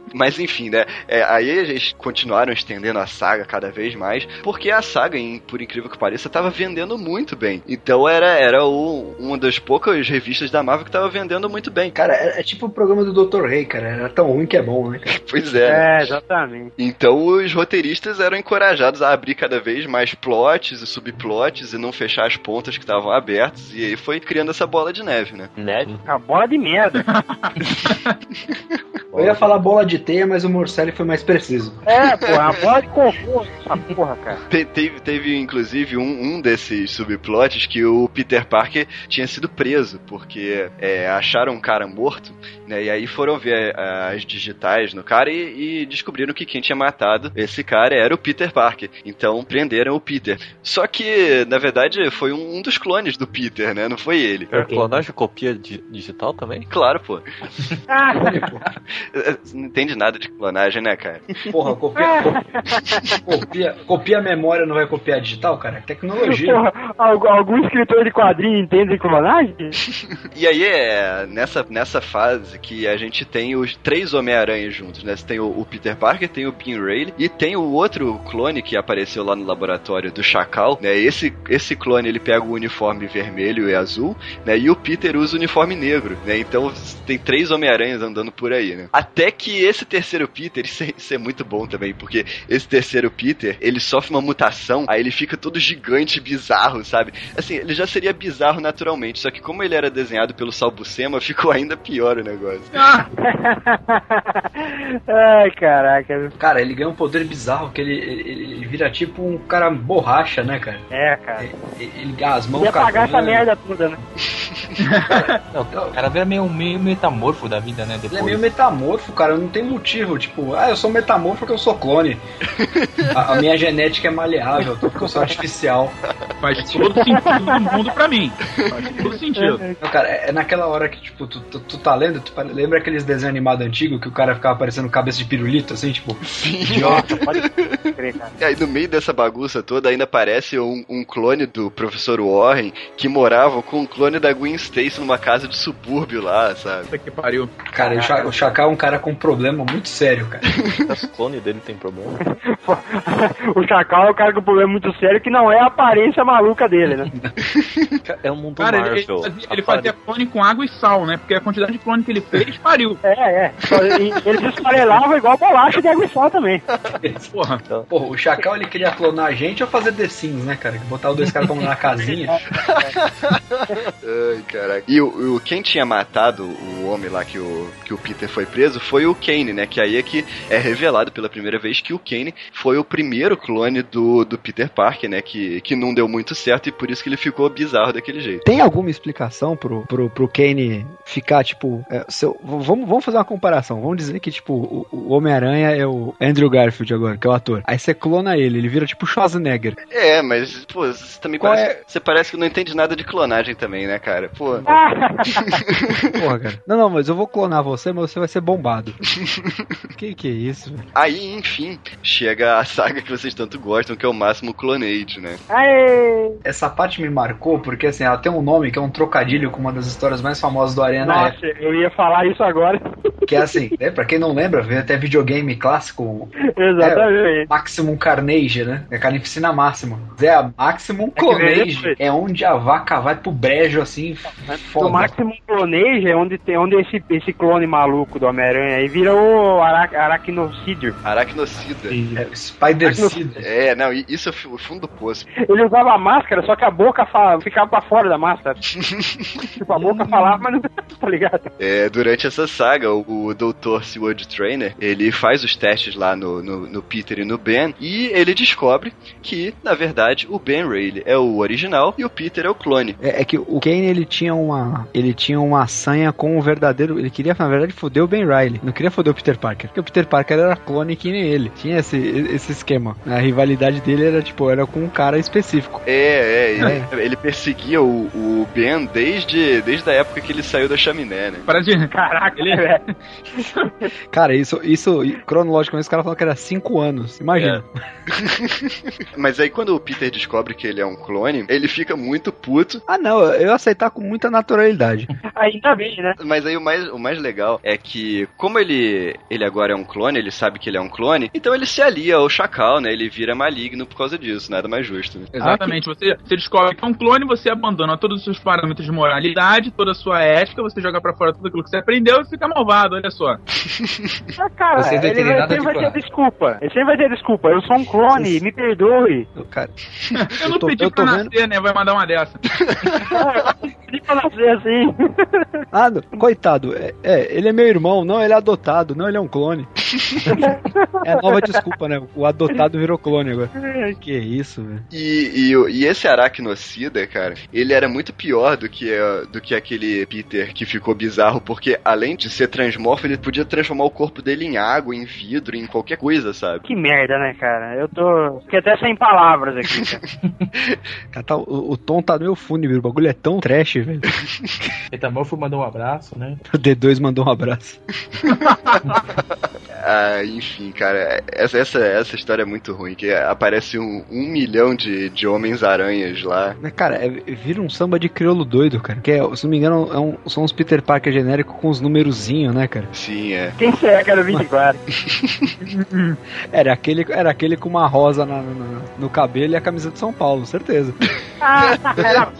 Mas enfim, né? é, aí eles continuaram estendendo a saga cada vez mais, porque a saga, em- por incrível que pareça, tava vendendo muito bem. Então era, era o, uma das poucas revistas da Marvel que tava vendendo muito bem. [laughs] Cara, é, é tipo o programa do Dr. Rei, cara. Era tão ruim que é bom, né? [laughs] Pois é. né? É, exatamente. Então os roteiristas eram encorajados a abrir cada vez mais plots e subplots e não fechar as pontas que estavam abertas. E aí foi criando essa bola de neve, né? Neve? A bola de merda. [laughs] Eu ia falar bola de teia, mas o Morcelli foi mais preciso. É, porra, a bola de cocô. Essa porra, cara. Te- Teve, teve inclusive um, um desses subplots que o Peter Parker tinha sido preso, porque é, acharam um cara morto, né? E aí foram ver é, as digitais no cara e, e descobriram que quem tinha matado esse cara era o Peter Parker. Então prenderam o Peter. Só que, na verdade, foi um, um dos clones do Peter, né? Não foi ele. É clonagem copia di- digital também? Claro, pô. Ah, [laughs] Não entende nada de clonagem, né, cara? Porra, copia, copia, copia a memória, não vai copiar digital, cara? É Tecnologia. porra, algum, escritor de quadrinho entende de clonagem? [laughs] E aí é nessa, nessa fase que a gente tem os três Homem-Aranha juntos, né? Você tem o, o Peter Parker, tem o Ben Reilly e tem o outro clone que apareceu lá no laboratório do Chacal, né? Esse, esse clone ele pega o uniforme vermelho e azul, né? E o Peter usa o uniforme negro, né? Então tem três Homem-Aranhas andando por aí, né? Até que esse terceiro Peter, isso é, isso é muito bom também, porque esse terceiro Peter, ele sofre uma mutação, aí ele fica todo gigante, bizarro, sabe? Assim, ele já seria bizarro naturalmente, só que como ele era desenhado pelo Sal Buscema, [laughs] ficou ainda pior o negócio. [laughs] Ai, caraca. Cara, ele ganha um poder bizarro que ele, ele, ele vira tipo um cara borracha, né, cara? É, cara. Ele, ele as mãos Ia apagar essa merda toda, né? [laughs] Não, o cara vira meio, meio metamorfo da vida, né? Ele Depois. é meio metamorfo, cara, não tem motivo. Tipo, ah, eu sou metamorfo porque eu sou clone. [laughs] a, a minha genética é maleável, tudo porque eu sou artificial. Faz todo sentido do mundo pra mim. Faz todo sentido. Não, cara, é, é naquela hora que, tipo, tu, tu, tu tá lendo, tu lembra aqueles desenhos animados antigos que o cara ficava parecendo cabeça de pirulito, assim, tipo, Nossa, pode [laughs] crer, cara. E aí no meio dessa bagunça toda ainda aparece um, um clone do professor Warren que morava com um clone da Gwen Stacy numa casa de subúrbio lá, sabe? Puta que pariu. cara, o Cha- o Chacal é um cara com um problema muito sério, cara. [laughs] Esse clone dele tem problema. [laughs] o Chacal é o cara com um problema muito sério que não é a aparência maluca dele, né? [laughs] É um mundo Cara, ele, ele Marvel. fazia, ele fazia clone com água e sal, né? Porque a quantidade de clone que ele fez, pariu. É, é. Ele esfarelava igual bolacha de água e sal também. [laughs] Porra. Porra, o Chacal ele queria clonar a gente ou fazer The Sims, né, cara? Botar os dois caras pra na casinha. [laughs] Ai, caraca. E o, o- quem tinha matado o homem lá que o, que o Peter foi preso foi o Kane, né? Que aí é que é revelado pela primeira vez que o Kane foi o primeiro clone do, do Peter Parker, né? Que, que não deu muito certo e por isso que ele ficou bizarro daquele jeito. Tem alguma explicação pro, pro, pro Kane ficar, tipo. é, seu- vamos, vamos fazer uma comparação. Vamos dizer que, tipo, o, o Homem-Aranha é o Andrew Garfield agora, que é o ator. Aí você clona ele, ele vira tipo Schwarzenegger. É, mas, pô, você também Qual parece, é- você parece que não entende nada de clonagem também, né, cara? Pô. [laughs] Porra, cara. Não, não, mas eu vou clonar você, mas você vai ser bombado. [laughs] que que é isso, velho? Aí, enfim, chega a saga que vocês tanto gostam, que é o máximo Clonade, né? Aê! Essa parte me marcou porque, assim, ela tem um nome que é um trocadilho com uma das histórias mais famosas do Aranha na época. Nossa, eu ia falar isso agora. Que é assim, né, pra quem não lembra, veio até videogame clássico, [laughs] Exatamente. Maximum Carnage, né? É carnificina máxima. É a Maximum É Clonage. É onde a vaca vai pro brejo, assim, O foda. Maximum Clonage é onde, tem, onde esse, esse clone maluco do Homem-Aranha aí vira o ara, aracnocídio. Aracnocida. É, Spider Seed. É, não, isso é o fundo do poço. Ele usava máscara, só que a boca fa- ficava pra fora da máscara. [laughs] tipo, a boca falava, mas não [laughs] tá ligado? É, durante essa saga, o, o Dr. Seward Trainer, ele faz os testes lá no, no, no Peter e no Ben, e ele descobre que, na verdade, o Ben Reilly é o original e o Peter é o clone. É, é que o Kane ele tinha uma ele tinha uma sanha com o verdadeiro, ele queria na verdade foder o Ben Riley, não queria foder o Peter Parker, porque o Peter Parker era clone que nem ele. Tinha esse, esse esquema. A rivalidade dele era tipo, era com um cara específico. É, é, ele, ele perseguia o, o Ben desde, desde a época que ele saiu da chaminé, né? Parece de... Caraca, Ele- velho. [laughs] Cara, isso isso cronologicamente os caras falaram que era 5 anos. Imagina. [laughs] Mas aí quando o Peter descobre que ele é um clone, ele fica muito puto. Ah, não, eu ia aceitar com muita naturalidade. Ainda bem, né? Mas aí o mais, o mais legal é que, como ele, ele agora é um clone, ele sabe que ele é um clone, então ele se alia ao Chacal, né? Ele vira maligno por causa disso, nada mais justo. Né? Exatamente. Você, você descobre que é um clone, você abandona todos os seus parâmetros de moralidade, toda a sua ética, você joga pra fora tudo aquilo que você aprendeu e fica malvado, olha só. [laughs] Ah, cara, Vocês ele vai, nada sempre vai ter clone. desculpa. Ele sempre vai ter desculpa. Eu sou um clone, me perdoe. Eu, Cara, Eu não tô- pedi eu tô pra vendo- nascer, né? Vai mandar uma dessa. Pedi pra nascer assim. [laughs] ah, não, coitado, é, é, ele é meu irmão, não, ele é adotado, não, ele é um clone. [laughs] é a nova desculpa, né? O adotado virou clone agora. Que isso, velho. E, e, o- e esse aracnocida, cara, ele era muito pior do que, eh, do que aquele Peter que ficou bizarro, porque além de ser transmorfo, ele podia transformar o corpo dele em água, em vidro, em qualquer coisa, sabe? Que merda, né, cara? Eu tô. Fiquei até sem palavras aqui, cara. [laughs] Cara, tá- o, o tom tá meio fúnebre, o bagulho é tão trash, velho. Metamorfo mandou um abraço, né? [laughs] O D2 mandou um abraço. [laughs] Ah, enfim, cara, essa, essa, essa história é muito ruim, que aparece um, um milhão de, de Homens-Aranhas lá. Mas, Cara, é, vira um samba de crioulo doido, cara. Que é, se não me engano, é um- são uns Peter Parker genérico com os numerozinhos, né, cara? Sim, é. Quem será que era o 24? Era aquele, era aquele com uma rosa na- na- no cabelo e a camisa de São Paulo, certeza. [laughs] Ah, era.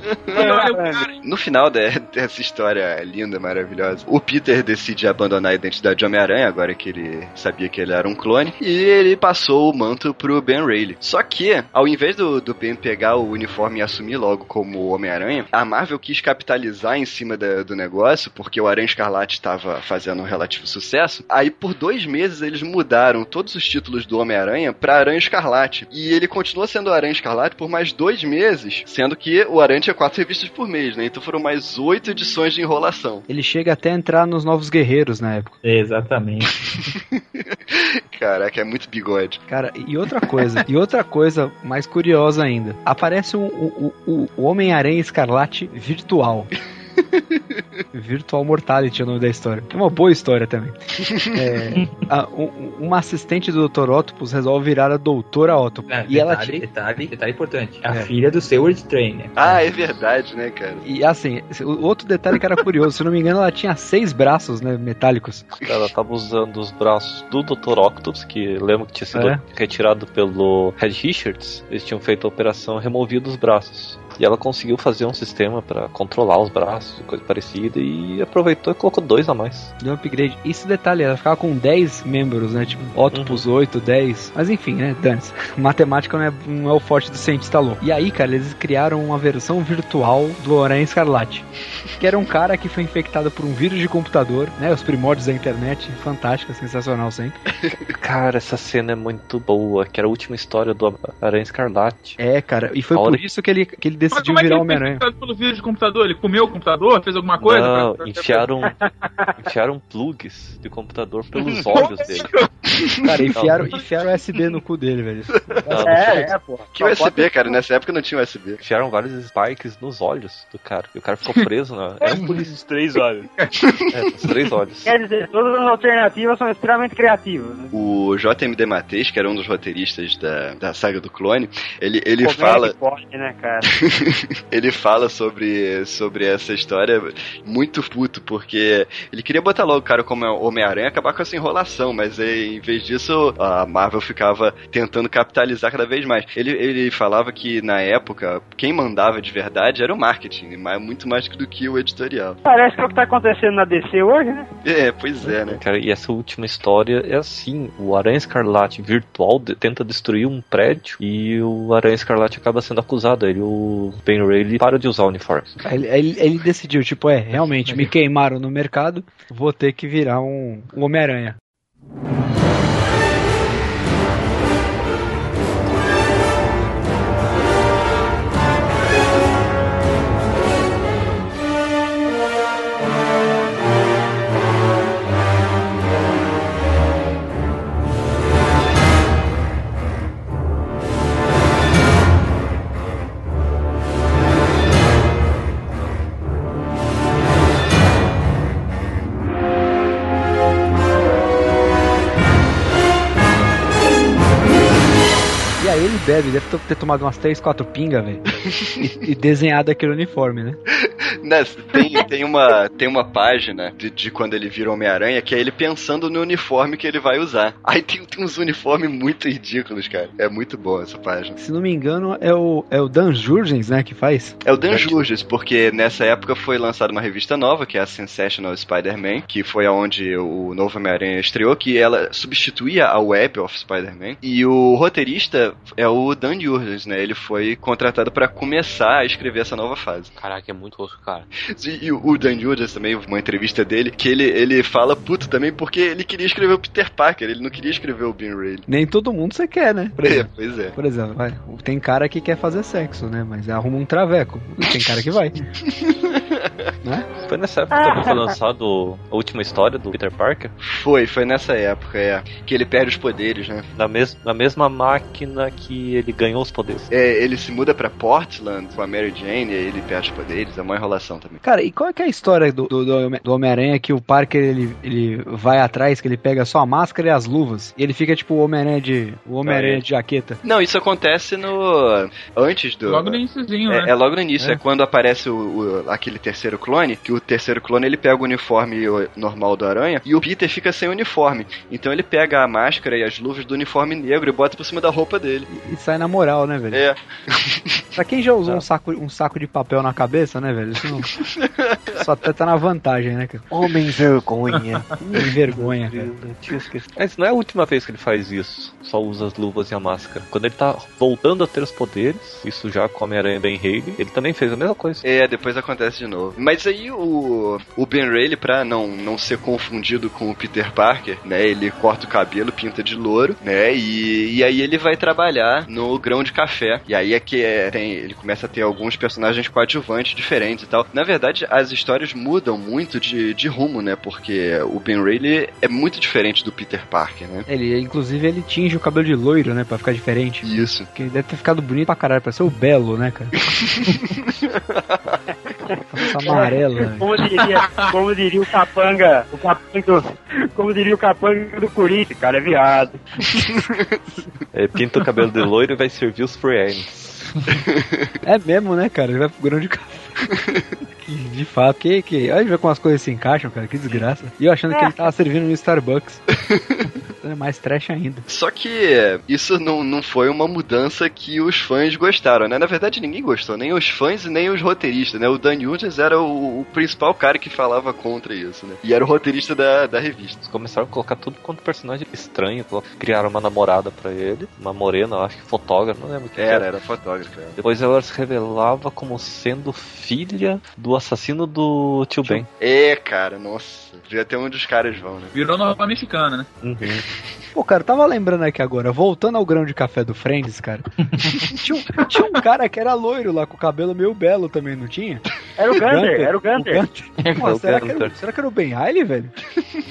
No final de- dessa história linda, maravilhosa, o Peter decide abandonar a identidade de Homem-Aranha, agora que ele sabia que ele era um clone, e ele passou o manto pro Ben Reilly. Só que, ao invés do, do Ben pegar o uniforme e assumir logo como Homem-Aranha, a Marvel quis capitalizar em cima da- do negócio, porque o Aranha Escarlate estava fazendo um relativo sucesso. Aí, por dois meses, eles mudaram todos os títulos do Homem-Aranha pra Aranha Escarlate. E ele continuou sendo o Aranha Escarlate por mais dois meses, sendo que o Aranha tinha quatro revistas por mês, né? Então foram mais oito edições de enrolação. Ele chega até a entrar nos Novos Guerreiros na época. Exatamente. [laughs] [laughs] Caraca, é muito bigode. Cara, e outra coisa, e outra coisa mais curiosa ainda. Aparece um, o, o, o Homem-Aranha Escarlate virtual. [laughs] Virtual Mortality é o nome da história. É uma boa história também. É, a, um, uma assistente do Dr. Octopus resolve virar a Doutora Octopus. É, e ela detalhe, tinha- detalhe, detalhe importante. A É. filha do Seward Trainer. Ah, é verdade, né, cara? E assim, o outro detalhe que era curioso, se eu não me engano, ela tinha seis braços, né, metálicos. Ela tava usando os braços do Dr. Octopus, que lembra que tinha sido É. retirado pelo Red Richards. Eles tinham feito a operação removido os braços. E ela conseguiu fazer um sistema pra controlar os braços, coisa parecida, e aproveitou e colocou dois a mais. Deu um upgrade. Esse detalhe, ela ficava com 10 membros, né? Tipo, Octopus 8, 10. Mas enfim, né? Dane-se. [laughs] Matemática não é, não é o forte do cientista louco. E aí, cara, eles criaram uma versão virtual do Aranha Escarlate. Que era um cara que foi infectado por um vírus de computador, né? Os primórdios da internet. Fantástica, sensacional sempre. [laughs] Cara, essa cena é muito boa, que era a última história do Aranha Escarlate. É, cara. E foi A por hora- isso que ele, que ele decidiu como é que virar Homem-Aranha. pelo vírus de computador? Ele comeu o computador? Fez alguma coisa? Não, Pra- enfiaram, [laughs] enfiaram plugs de computador pelos olhos dele. Cara, enfiaram, enfiaram USB no cu dele, velho. Não, É, é, pô. Que USB, cara? Nessa época não tinha USB. Enfiaram vários spikes nos olhos do cara. E o cara ficou preso na. É um polícia. Os três olhos. É, os três olhos. Quer dizer, todas as alternativas são extremamente criativas. Né? O JMD Matheus, que era um dos roteiristas da, da saga do clone, ele, ele é fala. que pode, né, cara? [laughs] [laughs] ele fala sobre, sobre essa história muito puto, porque ele queria botar logo o cara como Homem-Aranha e acabar com essa enrolação, mas aí, em vez disso, a Marvel ficava tentando capitalizar cada vez mais. Ele, ele falava que na época, quem mandava de verdade era o marketing, mas muito mais do que o editorial. Parece que é o que tá acontecendo na DC hoje, né? É, pois é, né? Cara, e essa última história é assim: o Aranha Escarlate virtual tenta destruir um prédio e o Aranha Escarlate acaba sendo acusado. Ele, o Ben Reilly, para de usar o uniforme. Aí Ele, ele- ele decidiu, tipo, é, realmente, me queimaram no mercado, vou ter que virar um, um Homem-Aranha. Ter tomado umas 3, 4 pingas, velho. E, e desenhado aquele uniforme, né? Né, tem, tem, uma, tem uma página de, de quando ele vira Homem-Aranha que é ele pensando no uniforme que ele vai usar. Aí tem, tem uns uniformes muito ridículos, cara. É muito boa essa página. Se não me engano, é o, é o Dan Jurgens, né, que faz. É o Dan Jurgens, porque nessa época foi lançada uma revista nova, que é a Sensational Spider-Man, que foi aonde o novo Homem-Aranha estreou, que ela substituía a Web of Spider-Man. E o roteirista é o Dan Jurgens, né? Ele foi contratado pra começar a escrever essa nova fase. Caraca, é muito osso, cara. E, e o Dan Jurgens também, uma entrevista dele, que ele, ele fala puto também porque ele queria escrever o Peter Parker, ele não queria escrever o Ben Reilly. Nem todo mundo você quer, né? Por É, exemplo, pois é. por exemplo vai, tem cara que quer fazer sexo, né? Mas arruma um traveco. Tem cara que vai. [laughs] né? Foi nessa época que também foi lançado a última história do Peter Parker. Foi, foi nessa época, é. Que ele perde os poderes, né? Na, mes na mesma máquina que ele ganhou os poderes. É, ele se muda pra Portland com a Mary Jane e aí ele perde os poderes, é uma enrolação também. Cara, e qual é que é a história do, do, do Homem- do Homem-Aranha que o Parker ele, ele vai atrás, que ele pega só a máscara e as luvas, e ele fica tipo o Homem-Aranha de. O Homem-Aranha É. de jaqueta. Não, isso acontece no. Antes do. Logo no iníciozinho, né? É, é logo no início, é, É. quando aparece o, o- aquele terceiro clone, que o terceiro clone ele pega o uniforme normal do Aranha e o Peter fica sem uniforme. Então ele pega a máscara e as luvas do uniforme negro e bota por cima da roupa dele. E sai na moral, né, velho? É, Pra quem já usou um saco, um saco de papel na cabeça, né, velho? Isso não... [laughs] Só até tá na vantagem, né, cara? Homem vergonha. Sem vergonha, cara. Mas não é a última vez que ele faz isso. Só usa as luvas e a máscara. Quando ele tá voltando a ter os poderes, isso já com Homem-Aranha Ben Haley, ele também fez a mesma coisa. é, depois acontece de novo. Mas aí o, o Ben Reilly, pra não, não ser confundido com o Peter Parker, né, ele corta o cabelo, pinta de louro, né, e, e aí ele vai trabalhar no grão de café. E aí é que é, tem, ele começa a ter alguns personagens coadjuvantes diferentes e tal. Na verdade, as histórias mudam muito de, de rumo, né, porque o Ben Reilly é muito diferente do Peter Parker, né. Ele, inclusive, ele tinge o cabelo de loiro, né, pra ficar diferente. Isso. Porque ele deve ter ficado bonito pra caralho, pra ser o Belo, né, cara? [laughs] Amarela. Como diria, como diria o capanga, o capanga do, como diria o capanga do Corinthians, cara, é viado. [laughs] É, pinta o cabelo de loiro e vai servir os friends. É mesmo, né, cara? Ele vai pro grão de café. [laughs] De fato, que, que. Olha ver como as coisas se encaixam, cara, que desgraça. E eu achando que ele tava servindo no Starbucks. [laughs] É mais trash ainda. Só que isso não, não foi uma mudança que os fãs gostaram, né? Na verdade, ninguém gostou, nem os fãs e nem os roteiristas, né? O Dan Hughes era o, o principal cara que falava contra isso, né? E era o roteirista da, da revista. Eles começaram a colocar tudo quanto personagem estranho. Criaram uma namorada pra ele, uma morena, eu acho que fotógrafa, não lembro o que Era, era fotógrafo. era. Depois ela se revelava como sendo filha do assassino do tio Ben. É, cara, nossa. Vê até onde os caras vão, né? Virou novela mexicana, né? Uhum. [laughs] Pô, cara, eu tava lembrando aqui agora, voltando ao grão de café do Friends, cara. [laughs] tinha, um, tinha um cara que era loiro lá, com o cabelo meio belo também, não tinha? Era o Gunter, era o Gunter. [laughs] Pô, o será, que era, Gunter. o- será que era o Ben Riley, velho?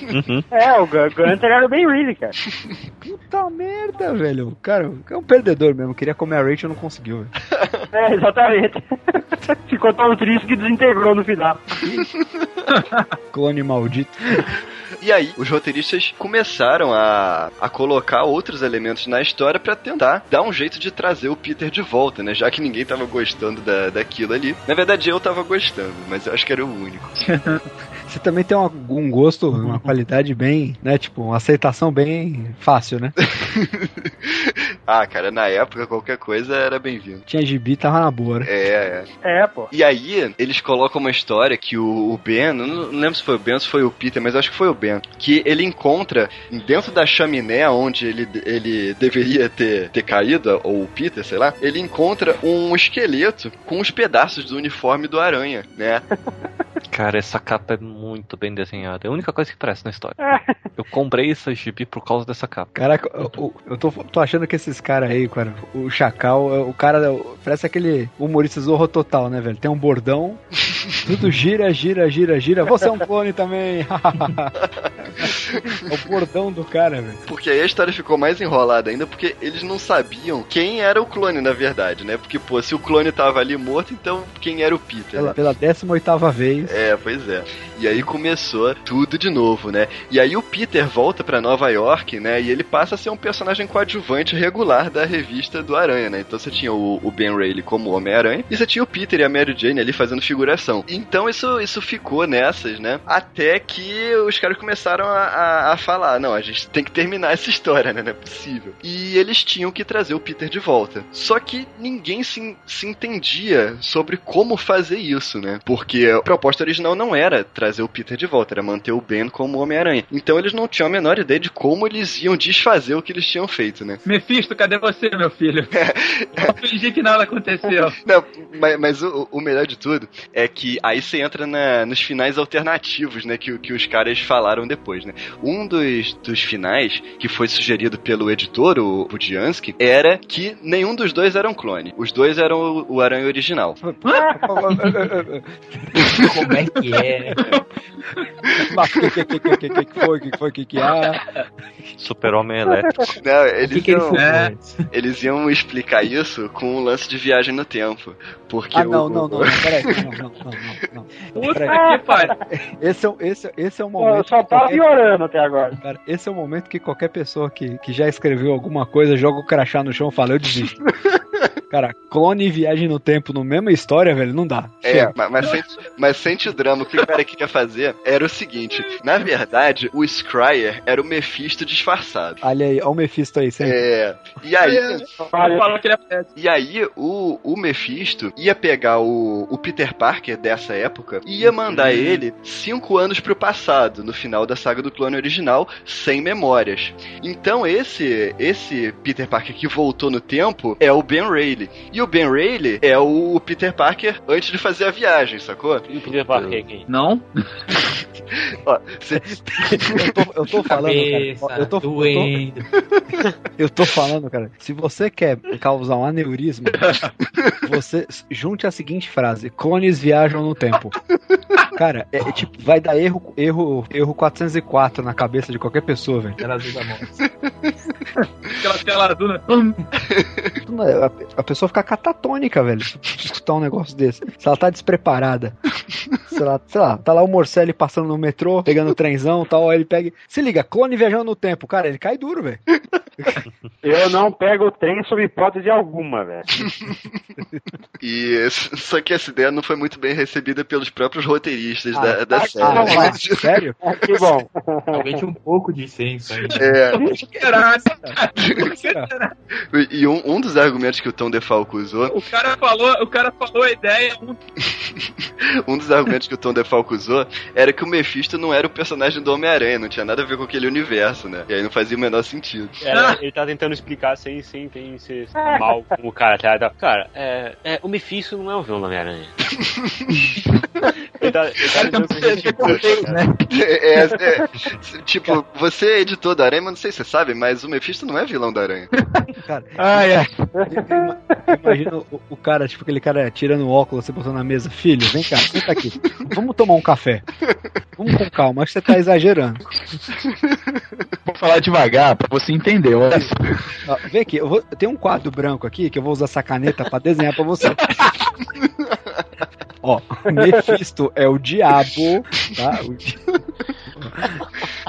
Uhum. É, o Gu- Gunter era o Ben Reilly, cara. Puta merda, velho. Cara, é um perdedor mesmo. Queria comer a Rachel, não conseguiu, velho. É, exatamente. Ficou tão triste que desintegrou no final. [laughs] Clone maldito. E aí, os roteiristas começaram a, a colocar outros elementos na história pra tentar dar um jeito de trazer o Peter de volta, né? Já que ninguém tava gostando da, daquilo ali. Na verdade, eu tava gostando, mas eu acho que era o único. [laughs] Você também tem um gosto, uma qualidade bem, né? Tipo, uma aceitação bem fácil, né? [laughs] ah, cara, na época qualquer coisa era bem-vindo. Tinha gibi, tava na boa, né? É, é. É, pô. E aí, eles colocam uma história que o, o Ben, eu não, não lembro se foi o Ben ou se foi o Peter, mas acho que foi o Ben, que ele encontra dentro da chaminé onde ele, ele deveria ter, ter caído, ou o Peter, sei lá, ele encontra um esqueleto com os pedaços do uniforme do Aranha, né? [laughs] Cara, essa capa é muito bem desenhada. É a única coisa que presta na história. [laughs] Eu comprei essa gibi por causa dessa capa. Caraca, eu, eu- eu tô, tô achando que esses caras aí, cara, o Chacal, o cara parece aquele humorista zorro total, né, velho? Tem um bordão, [laughs] tudo gira, gira, gira, gira. Você é um clone também. [laughs] é o bordão do cara, velho. Porque aí a história ficou mais enrolada ainda, porque eles não sabiam quem era o clone, na verdade, né? Porque, pô, se o clone tava ali morto, então quem era o Peter? Pela, né? pela 18 vez. É, pois é. E aí começou tudo de novo, né? E aí o Peter volta pra Nova York, né? E ele passa a ser um personagem coadjuvante regular da revista do Aranha, né? Então você tinha o, o Ben Reilly como Homem-Aranha e você tinha o Peter e a Mary Jane ali fazendo figuração. Então isso, isso ficou nessas, né? Até que os caras começaram a, a, a falar: não, a gente tem que terminar essa história, né? Não é possível. E eles tinham que trazer o Peter de volta. Só que ninguém se, se entendia sobre como fazer isso, né? Porque a proposta original não era trazer o Peter de volta, era manter o Ben como Homem-Aranha. Então eles não tinham a menor ideia de como eles iam desfazer o que eles tinham feito, né? Mephisto, cadê você, meu filho? [laughs] Eu fingi que nada aconteceu. Não, mas, mas o, o melhor de tudo é que aí você entra na- nos finais alternativos, né? Que, o- que os caras falaram depois, né? Um dos, dos finais que foi sugerido pelo editor, o Budiansky, era que nenhum dos dois era um clone. Os dois eram o, o Aranha original. [laughs] Como é que é? [laughs] Mas que, que, que, que, que, que foi, que foi, que que é? [laughs] Super-Homem Elétrico. [laughs] Não, O eles, que, que iam, fez? É. eles iam explicar isso com um lance de viagem no tempo. Porque Ah, não, o, não, não, não, peraí, não, não, não, não, não. Puta Peraí. que pariu. Esse é, o- esse, é- esse é o Pô, momento. só que tá qualquer- piorando até agora. Cara, esse é o momento que qualquer pessoa que, que já escreveu alguma coisa joga o crachá no chão e fala, eu desisto. [laughs] Cara, clone e viagem no tempo no mesma história, velho, não dá. É, Chega. mas, mas, sente, mas sente o drama. O que o cara queria fazer era o seguinte: na verdade, o Scryer era o Mephisto disfarçado. Olha aí, olha o Mephisto aí, sempre. É. E aí, é e aí o, o Mephisto ia pegar o, o Peter Parker dessa época e ia mandar ele cinco anos pro passado, no final da saga do clone original, sem memórias. Então esse esse Peter Parker que voltou no tempo é o Ben Reilly. E o Ben Reilly é o Peter Parker antes de fazer a viagem, sacou? E o Peter Parker aqui? Não? [laughs] Ó, cê- Eu tô, eu tô [laughs] falando, Cabeça, cara. Eu tô, eu, tô, doendo. [laughs] eu tô falando, cara. Se você quer causar um aneurisma, você junte a seguinte frase: clones viajam no tempo. Cara, é, é tipo, vai dar erro, erro, erro 404 na cabeça de qualquer pessoa, velho. Aquela tela azul, né? A, a pessoa fica catatônica, velho, [laughs] se escutar um negócio desse. Se ela tá despreparada. [laughs] sei, lá, sei lá, tá lá o Morcelli passando no metrô, pegando o trenzão e tal, aí ele pega. Se liga, clone viajando no tempo, cara, ele cai duro, velho. [laughs] Eu não pego o trem sob hipótese alguma, velho. E só que essa ideia não foi muito bem recebida pelos próprios roteiristas Ah, da, da ah, série. ah, lá, sério? Ah, que bom. Talvez um pouco de senso aí. É, Cara, e um, um dos argumentos que o Tom DeFalco usou, O cara falou, o cara falou a ideia. um- [laughs] um dos argumentos que o Tom DeFalco usou era que o Mephisto não era o personagem do Homem-Aranha, não tinha nada a ver com aquele universo, né? E aí não fazia o menor sentido. Era- ele tá tentando explicar sem, sem, sem ser mal com o cara. Tá? Tá, Cara, é, é, o Mephisto não é o vilão do Homem-Aranha. ele tá, ele tá tentando ser gente boa, cara. É, é, tipo, você é editor da Aranha, mas não sei se você sabe, mas o Mephisto não é vilão da Aranha. cara, Ah, é. Imagina o, o cara, tipo aquele cara tirando o óculos, você botou na mesa, filho, vem cá, senta aqui. Vamos tomar um café. Vamos com calma, acho que você tá exagerando. Vou falar devagar pra você entender. Olha. Ó, vem aqui, eu, vou, tenho um quadro branco aqui que eu vou usar essa caneta pra desenhar pra você. Ó, Mephisto é o diabo, tá? O di-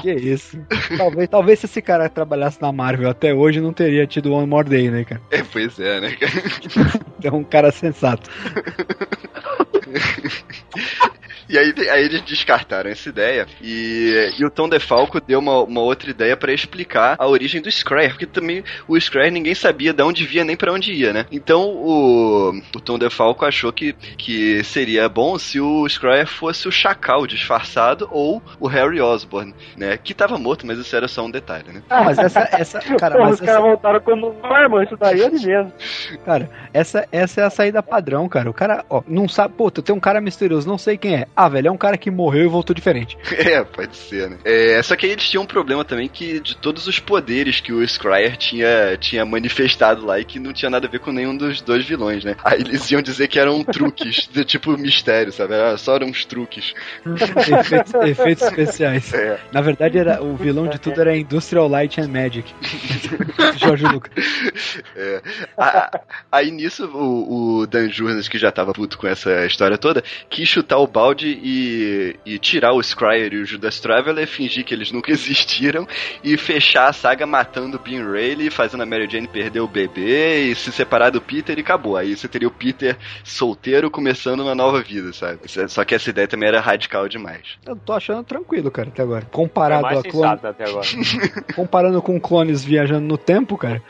Que isso? Talvez, talvez se esse cara trabalhasse na Marvel até hoje não teria tido One More Day, né, cara? É, pois é, né? [laughs] É um cara sensato. [laughs] E aí, aí eles descartaram essa ideia e, e o Tom DeFalco deu uma, uma outra ideia pra explicar a origem do Scryer, porque também o Scryer ninguém sabia de onde via nem pra onde ia, né? Então o, o Tom DeFalco achou que, que seria bom se o Scryer fosse o Chacal disfarçado ou o Harry Osborn, né? Que tava morto, mas isso era só um detalhe, né? Ah, mas essa, essa, [laughs] cara, Pô, mas os caras essa, voltaram como normal, isso daí é de mesmo. [laughs] cara, essa, essa é a saída padrão, cara. O cara, ó, não sabe, pô, tu tem um cara misterioso, não sei quem é. Ah, velho, é um cara que morreu e voltou diferente. [laughs] É, pode ser, né? É, só que aí eles tinham um problema também que de todos os poderes que o Scryer tinha, tinha manifestado lá e que não tinha nada a ver com nenhum dos dois vilões, né? Aí eles iam dizer que eram truques, [laughs] de tipo mistério, sabe? Ah, só eram uns truques. efeitos, efeitos especiais. É. Na verdade, era, o vilão de tudo era Industrial Light and Magic. [laughs] Jorge Lucas. É. Aí nisso, o, o Dan Jurnas, que já tava puto com essa história toda, quis chutar o balde e, e tirar o Scryer e o Judas Traveler, fingir que eles nunca [laughs] existiram e fechar a saga matando o Ben Rayleigh, fazendo a Mary Jane perder o bebê e se separar do Peter e acabou. Aí você teria o Peter solteiro começando uma nova vida, sabe? Só que essa ideia também era radical demais. Eu tô achando tranquilo, cara, até agora. É Comparado mais a clone, até agora. [laughs] comparando com clones viajando no tempo, cara.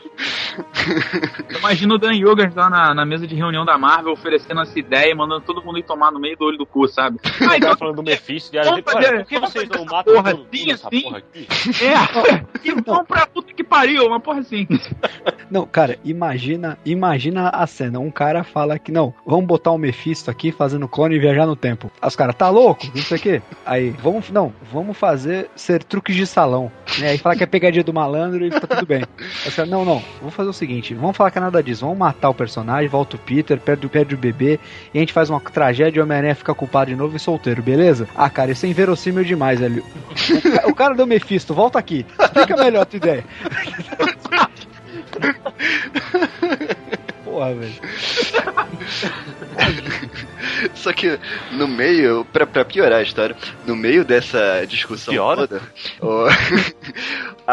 [laughs] Imagina o Dan Yogas lá na, na mesa de reunião da Marvel oferecendo essa ideia e mandando todo mundo ir tomar no meio do olho do cu, sabe? Então, tava falando do Mephisto, e tipo, olha, fazer- por que vamos vocês não essa matam porra todo mundo assim, nessa assim? porra aqui? é, [laughs] e vamos pra puta que pariu, uma porra assim. [laughs] Não, cara, imagina, imagina a cena. Um cara fala que não, vamos botar o Mephisto aqui fazendo clone e viajar no tempo. Aí os caras, tá louco? Não sei o quê. Aí, vamos, não, vamos fazer ser truques de salão. Né? Aí fala que é pegadinha do malandro e tá tudo bem. Aí os caras, não, não, vamos fazer o seguinte, vamos falar que é nada disso, vamos matar o personagem, volta o Peter, perde, perde o bebê, e a gente faz uma tragédia e o Homem-Aranha fica culpado de novo e solteiro, beleza? Ah, cara, isso é inverossímil demais, velho. O, ca- o cara do Mephisto, volta aqui. Explica melhor a tua ideia. Porra, velho. Só que no meio, pra, pra piorar a história, no meio dessa discussão Piora? toda, o-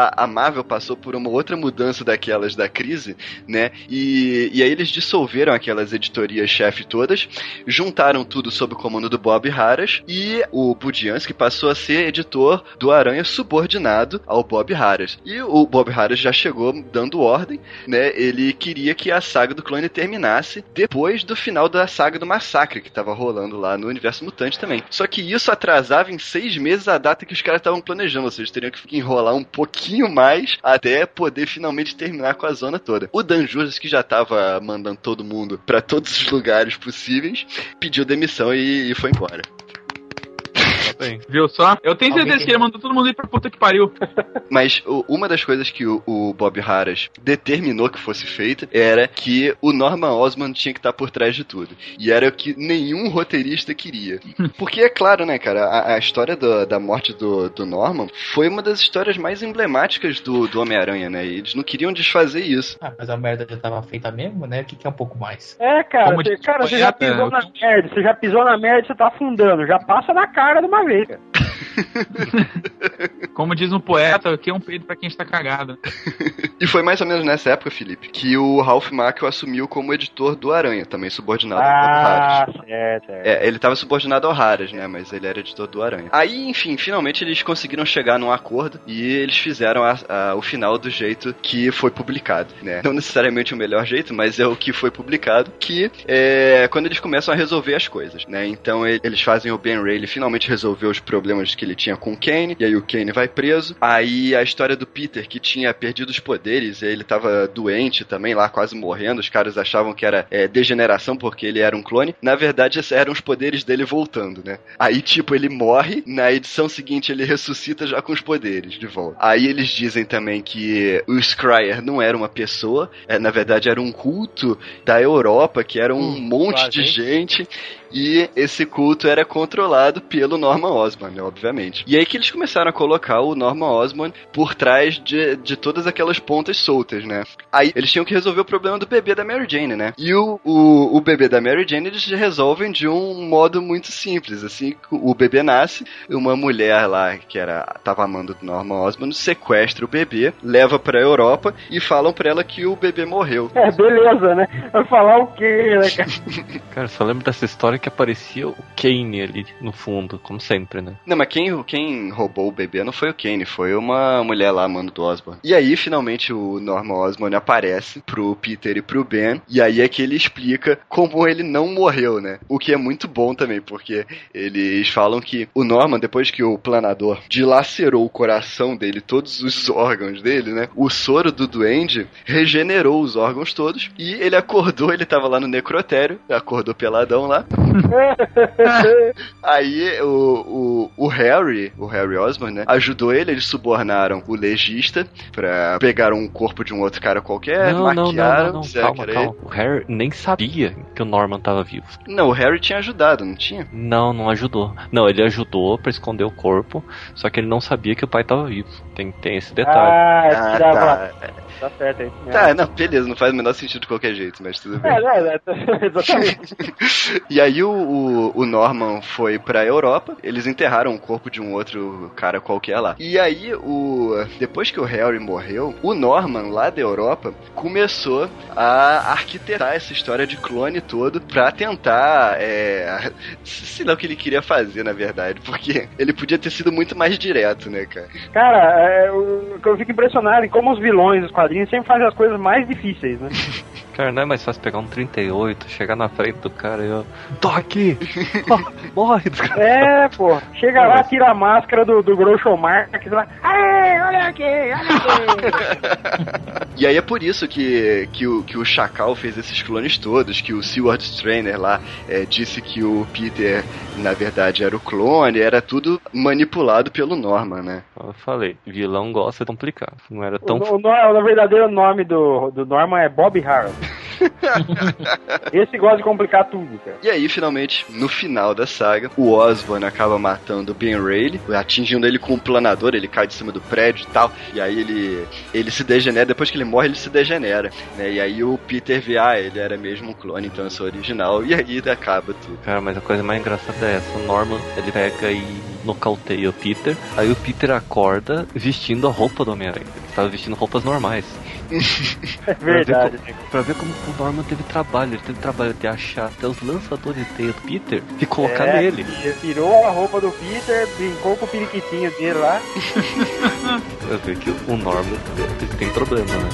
a, a Marvel passou por uma outra mudança daquelas da crise, né? E, e aí eles dissolveram aquelas editorias-chefe todas, juntaram tudo sob o comando do Bob Harras e o Budiansky passou a ser editor do Aranha subordinado ao Bob Harras. E o Bob Harras já chegou dando ordem, né? Ele queria que a saga do clone terminasse depois do final da saga do massacre que tava rolando lá no universo mutante também. Só que isso atrasava em seis meses a data que os caras estavam planejando, ou seja, teriam que enrolar um pouquinho mais até poder finalmente terminar com a zona toda. O Dan Jurgens, que já tava mandando todo mundo pra todos os lugares possíveis, pediu demissão e, e foi embora. Bem, Viu só? Eu tenho Alguém certeza que ele mandou todo mundo ir pra puta que pariu. [laughs] Mas o- uma das coisas que o, o Bob Harras determinou que fosse feita era que o Norman Osborn tinha que estar por trás de tudo. E era o que nenhum roteirista queria. [laughs] Porque é claro, né, cara, a, a história do- da morte do, do Norman foi uma das histórias mais emblemáticas do, do Homem-Aranha, né? E eles não queriam desfazer isso. Ah, mas a merda já tava feita mesmo, né? O que, que é um pouco mais? É, cara, você, cara, você já pisou eu- na merda, você já pisou na merda e você tá afundando. Já passa na cara de uma vez, cara. [laughs] Como diz um poeta, aqui é um peido pra quem está cagado. E foi mais ou menos nessa época, Felipe, que o Ralph Macchio assumiu como editor do Aranha, também subordinado ao Ah, Harris. certo, certo. É, ele tava subordinado ao Harris, né? Mas ele era editor do Aranha. Aí, enfim, finalmente eles conseguiram chegar num acordo e eles fizeram a- a- o final do jeito que foi publicado, né? Não necessariamente o melhor jeito, mas é o que foi publicado, que é quando eles começam a resolver as coisas, né? Então e- eles fazem o Ben Reilly finalmente resolver os problemas que ele tinha com o Kane, e aí o Kane vai preso. Aí a história do Peter, que tinha perdido os poderes, e ele tava doente também lá, quase morrendo, os caras achavam que era é, degeneração porque ele era um clone. Na verdade, esses eram os poderes dele voltando, né? Aí, tipo, ele morre, na edição seguinte ele ressuscita já com os poderes de volta. Aí eles dizem também que o Scryer não era uma pessoa, é, na verdade era um culto da Europa, que era um Hum, monte quase, de hein? gente, e esse culto era controlado pelo Norman Osborn, né, obviamente. E aí que eles começaram a colocar o Norman Osborn por trás de, de todas aquelas pontas soltas, né? Aí eles tinham que resolver o problema do bebê da Mary Jane, né? E o, o, o bebê da Mary Jane eles resolvem de um modo muito simples, assim, o bebê nasce, uma mulher lá que era tava amando do Norman Osborn sequestra o bebê, leva pra Europa e falam pra ela que o bebê morreu. É, beleza, né? Vai falar o quê, né, cara? [laughs] cara, só lembro dessa história que aparecia o Kane ali no fundo, como sempre, né? Não, mas quem, quem roubou o bebê não foi o Kane, foi uma mulher lá, mano, do Osborn. E aí, finalmente, o Norman Osborn aparece pro Peter e pro Ben, e aí é que ele explica como ele não morreu, né? O que é muito bom também, porque eles falam que o Norman, depois que o planador dilacerou o coração dele, todos os órgãos dele, né? O soro do duende regenerou os órgãos todos, e ele acordou, ele tava lá no necrotério, acordou peladão lá, [laughs] Aí o, o, o Harry, o Harry Osborn, né, ajudou ele, eles subornaram o legista pra pegar um corpo de um outro cara qualquer, não, não, não, maquiaram, não, não, disseram que calma, calma. O Harry nem sabia que o Norman tava vivo. Não, o Harry tinha ajudado, não tinha? Não, não ajudou. Não, ele ajudou pra esconder o corpo, só que ele não sabia que o pai tava vivo. Tem, tem esse detalhe. Ah, Ah, tirava. tá. Tá certo aí. Tá, não, beleza, não faz o menor sentido de qualquer jeito, mas tudo bem. É, é, é, [laughs] exatamente. [laughs] E aí o, o, o Norman foi pra Europa, eles enterraram o corpo de um outro cara qualquer lá. E aí, o depois que o Harry morreu, o Norman, lá da Europa, começou a arquitetar essa história de clone todo pra tentar. É, [laughs] sei lá o que ele queria fazer, na verdade, porque ele podia ter sido muito mais direto, né, cara? Cara, é, eu, eu fico impressionado em como os vilões dos quadrinhos sempre fazem as coisas mais difíceis, né? [laughs] Cara, não é mais fácil pegar um 38, chegar na frente do cara e eu. Tô aqui! [laughs] Oh, morre! desgraçado." É, pô. Chega lá, tira a máscara do, do Groucho Marx lá. Aê, olha aqui, olha aqui. [laughs] E aí é por isso que, que, o, que o Chacal fez esses clones todos, que o Seward Strainer lá é, disse que o Peter, na verdade, era o clone, era tudo manipulado pelo Norman, né? Eu falei, vilão gosta de complicar. Não era o, tão. o, o, o verdadeiro nome do, do Norman é Bob Harrod. [laughs] Esse gosta de complicar tudo, cara. E aí, finalmente, no final da saga, o Osborn acaba matando o Ben Reilly, atingindo ele com um planador, ele cai de cima do prédio e tal, e aí ele, ele se degenera, depois que ele morre, ele se degenera, né? E aí o Peter vê, ah, ele era mesmo um clone, então eu sou original, e aí acaba tudo. Cara, mas a coisa mais engraçada é essa. O Norman, ele pega e nocauteia o Peter. Aí o Peter acorda vestindo a roupa do Homem-Aranha. Ele tava vestindo roupas normais. [laughs] É verdade. Pra ver, como, pra ver como o Norman teve trabalho. Ele teve trabalho de achar até os lançadores de teia do Peter e colocar É, nele. ele Tirou a roupa do Peter, brincou com o periquitinho dele lá. [laughs] Pra ver que o Norman tem problema, né?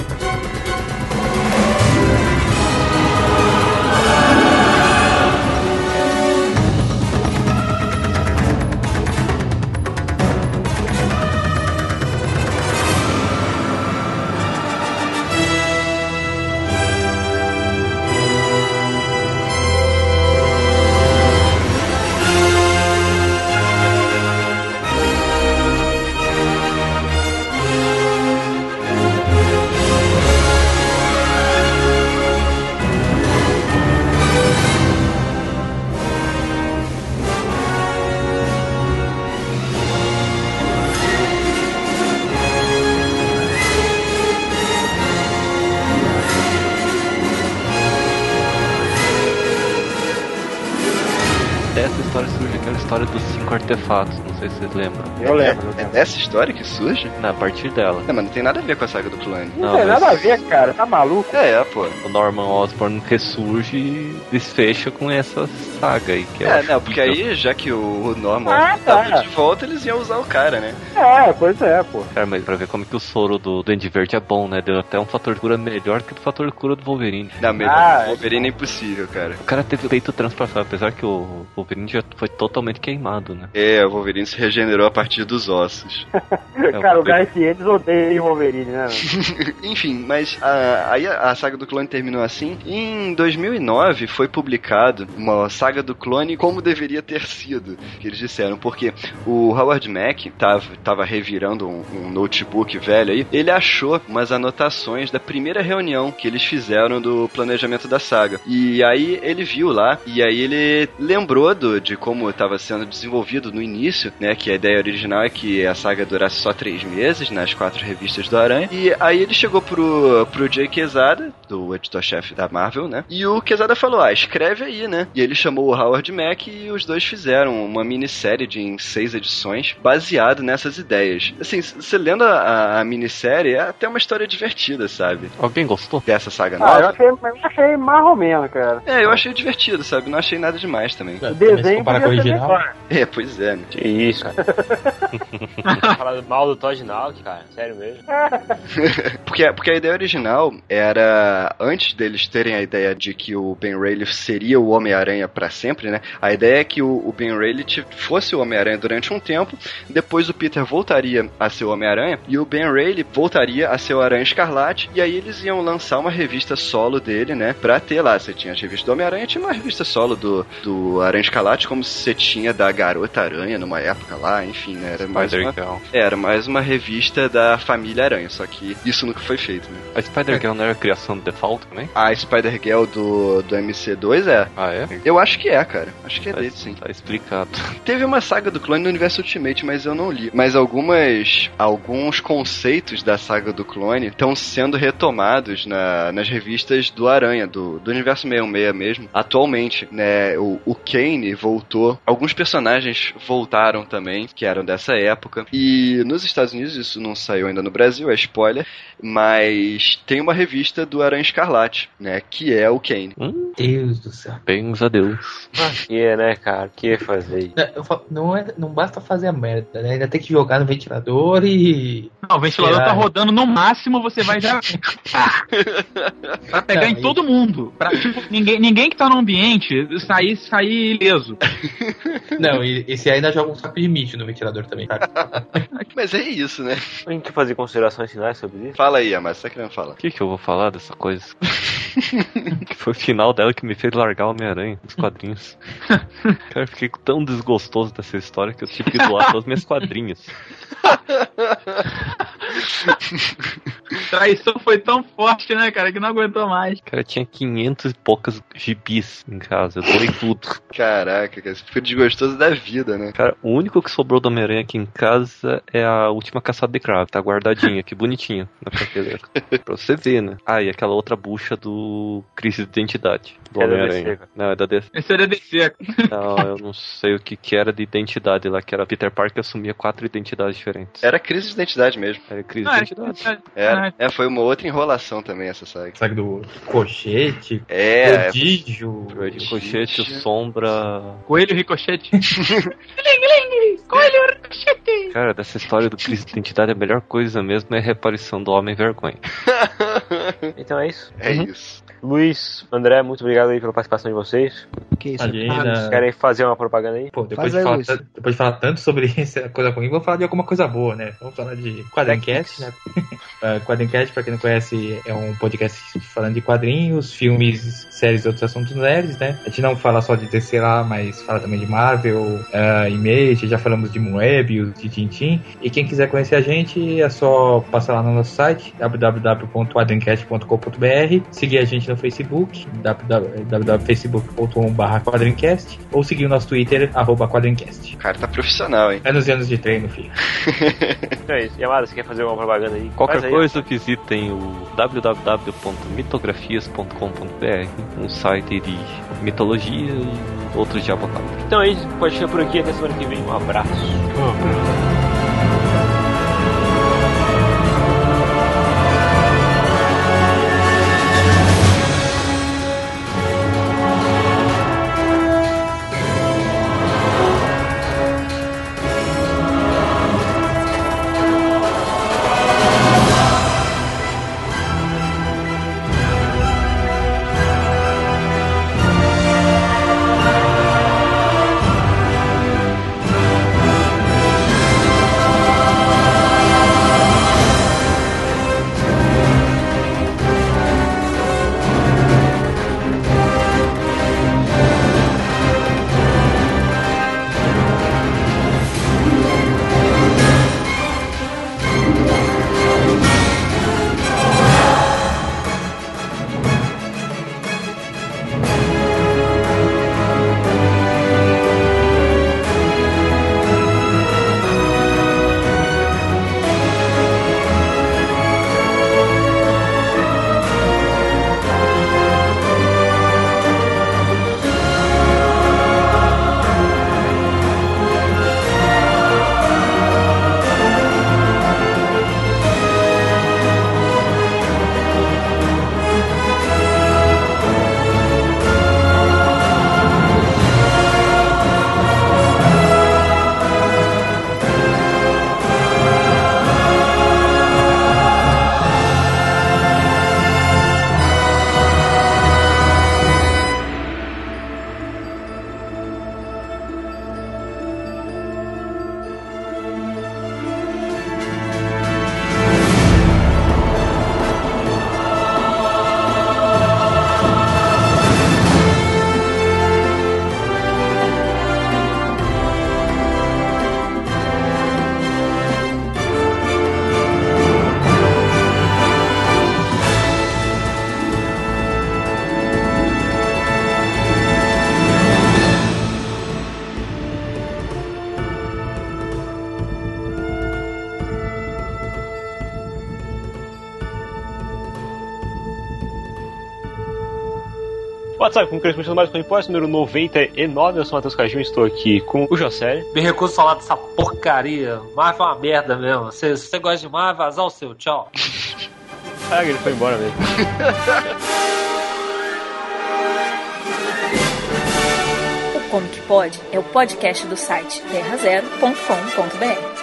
Artefatos, não sei se vocês lembram. Eu lembro. É dessa história que surge? Na a partir dela. Não, mas não tem nada a ver com a saga do clone. Não, Não, tem mas- nada a ver, cara. Tá maluco? É, é, pô. O Norman Osborn ressurge e desfecha com essa saga aí. Que É, acho não, porque aí, já que o Norman Ah, tava tá. de volta, eles iam usar o cara, né? É, pois é, pô. Cara, mas pra ver como que o soro do Duende Verde é bom, né? Deu até um fator de cura melhor que o fator de cura do Wolverine. Na melhor, Ah, o Wolverine é impossível, cara. O cara teve o peito transpassado, apesar que o Wolverine já foi totalmente queimado, né? É, o Wolverine se regenerou a partir dos ossos. [laughs] É, cara, o Gareth Ennis odeia o Wolverine, né? [laughs] Enfim, mas a- aí a, a saga do clone terminou assim. Em 2009 foi publicado uma saga do clone como deveria ter sido, que eles disseram, porque o Howard Mack tava, tava revirando um, um notebook velho aí, ele achou umas anotações da primeira reunião que eles fizeram do planejamento da saga. E aí ele viu lá, e aí ele lembrou do, de como estava sendo desenvolvido no início, né? Que a ideia original é que a saga durasse só três meses nas quatro revistas do Aranha. E aí ele chegou pro, pro Jay Quesada, do editor-chefe da Marvel, né? E o Quesada falou: Ah, escreve aí, né? E ele chamou o Howard Mack e os dois fizeram uma minissérie de em seis edições baseado nessas ideias. Assim, você lendo a, a, minissérie, é até uma história divertida, sabe? Alguém gostou? Dessa saga Ah, eu nova. achei, eu achei mais ou menos, cara. É, eu achei divertido, sabe? Não achei nada demais também. Se desenho comparar com o original. É, pois é, né? Que isso, cara. Falar mal do Todd Nauk, cara. Sério mesmo. [laughs] Porque, porque a ideia original era, antes deles terem a ideia de que o Ben Reilly seria o Homem-Aranha pra sempre, né? A ideia é que o, o Ben Reilly te- fosse o Homem-Aranha durante um tempo, depois o Peter voltaria a ser o Homem-Aranha e o Ben Reilly voltaria a ser o Aranha Escarlate, e aí eles iam lançar uma revista solo dele, né? Pra ter lá, você tinha as revistas do Homem-Aranha, tinha uma revista solo do, do Aranha Escarlate, como você tinha da Garota Aranha numa época lá, enfim, né? Era mais uma, era mais uma revista da família Aranha, só que isso nunca foi feito, né? A Spider-Girl não era a criação do Default também? A Spider-Girl do, do MC2 é? Ah, é? Eu acho que é, cara. Acho que é dele, sim. Tá explicado. [laughs] Teve uma saga do clone no universo Ultimate, mas eu não li. Mas algumas. alguns conceitos da saga do clone estão sendo retomados na- nas revistas do Aranha, do, do universo 66 mesmo. Atualmente, né? O, o Kane voltou. Alguns personagens voltaram também, que eram dessa época. E nos Estados Unidos, isso não saiu ainda no Brasil, é spoiler. Mas tem uma revista do Aranha Escarlate, né? Que é o Kane. Hum, Deus do céu. bens a Deus. [laughs] Que, né, cara? Que fazer? Não, Não, é, não basta fazer a merda, né? Ainda tem que jogar no ventilador e. Não, o ventilador Será? tá rodando no máximo, você vai já. [laughs] pra pegar Não, em todo mundo. Pra, tipo, ninguém, ninguém que tá no ambiente sair, sair ileso. Não, e esse ainda joga um saco de mijo no ventilador também, cara. [laughs] Mas é isso, né? A gente quer fazer considerações finais sobre isso? Fala aí, Amado, você querendo falar? O que, que eu vou falar dessa coisa? que [laughs] foi o final dela que me fez largar o Homem-Aranha nos quadrinhos. [laughs] Cara, eu fiquei tão desgostoso dessa história que eu tive que doar todas as minhas quadrinhas. Traição foi tão forte, né, cara, que não aguentou mais. Cara, tinha 500 e poucas gibis em casa, eu doei tudo. [laughs] Caraca, cara, você ficou desgostoso da vida, né? Cara, o único que sobrou do Homem-Aranha aqui em casa é a última caçada de cravo. Tá guardadinha aqui, bonitinha, na prateleira. [laughs] pra você ver, né? Ah, e aquela outra bucha do Crise de Identidade, do É Homem-Aranha. Não, é da DC. Esse era DC. Não, eu não sei o que que era de identidade lá, que era Peter Parker assumia quatro identidades diferentes. Era crise de identidade mesmo. Era crise Não, de identidade. Era. É, foi uma outra enrolação também essa saga. Sabe do cochete, É, prodígio. Foi de Cochete, o Sombra. Coelho ricochete. [laughs] Coelho ricochete. Cara, dessa história do crise de identidade, a melhor coisa mesmo é a reaparição do Homem Vergonha. [laughs] Então é isso. é isso. Luiz, André, muito obrigado aí pela participação de vocês. Que isso? Imagina. Querem fazer uma propaganda aí? Pô, depois Faz de, aí, falar, tanto- depois de falar tanto sobre [laughs] essa coisa ruim, vamos falar de alguma coisa boa, né? Vamos falar de Quadrincast, né? Quadrincast, pra quem não conhece, é um podcast falando de quadrinhos, filmes, séries e outros assuntos nerds, né? A gente não fala só de DC lá, mas fala também de Marvel, uh, Image, já falamos de Moebius, de Tintin. E quem quiser conhecer a gente, é só passar lá no nosso site, www.quadrincast.com.br, seguir a gente no Facebook, www.facebook.com.br quadrincast, ou seguir o nosso Twitter, arroba quadrincast. O cara tá profissional, hein? Anos e anos de treino, filho. Então [laughs] é isso. Yamada, você quer fazer uma propaganda aí? Qualquer aí. coisa, visitem o www.mitografias.com.br, um site de mitologia e outro dia apocalipse. Então é isso, pode ficar por aqui. Até semana que vem. Um abraço. Um abraço. WhatsApp com o crescimento mais com imposto, número 99. Eu sou o Matheus Cajun estou aqui com o José. Me recuso a falar dessa porcaria. Marvel é uma merda mesmo. Se você gosta de Marvel, vazar o seu. Tchau. [laughs] ah, ele foi embora mesmo. [laughs] o Como Que Pode é o podcast do site terrazero.com.br.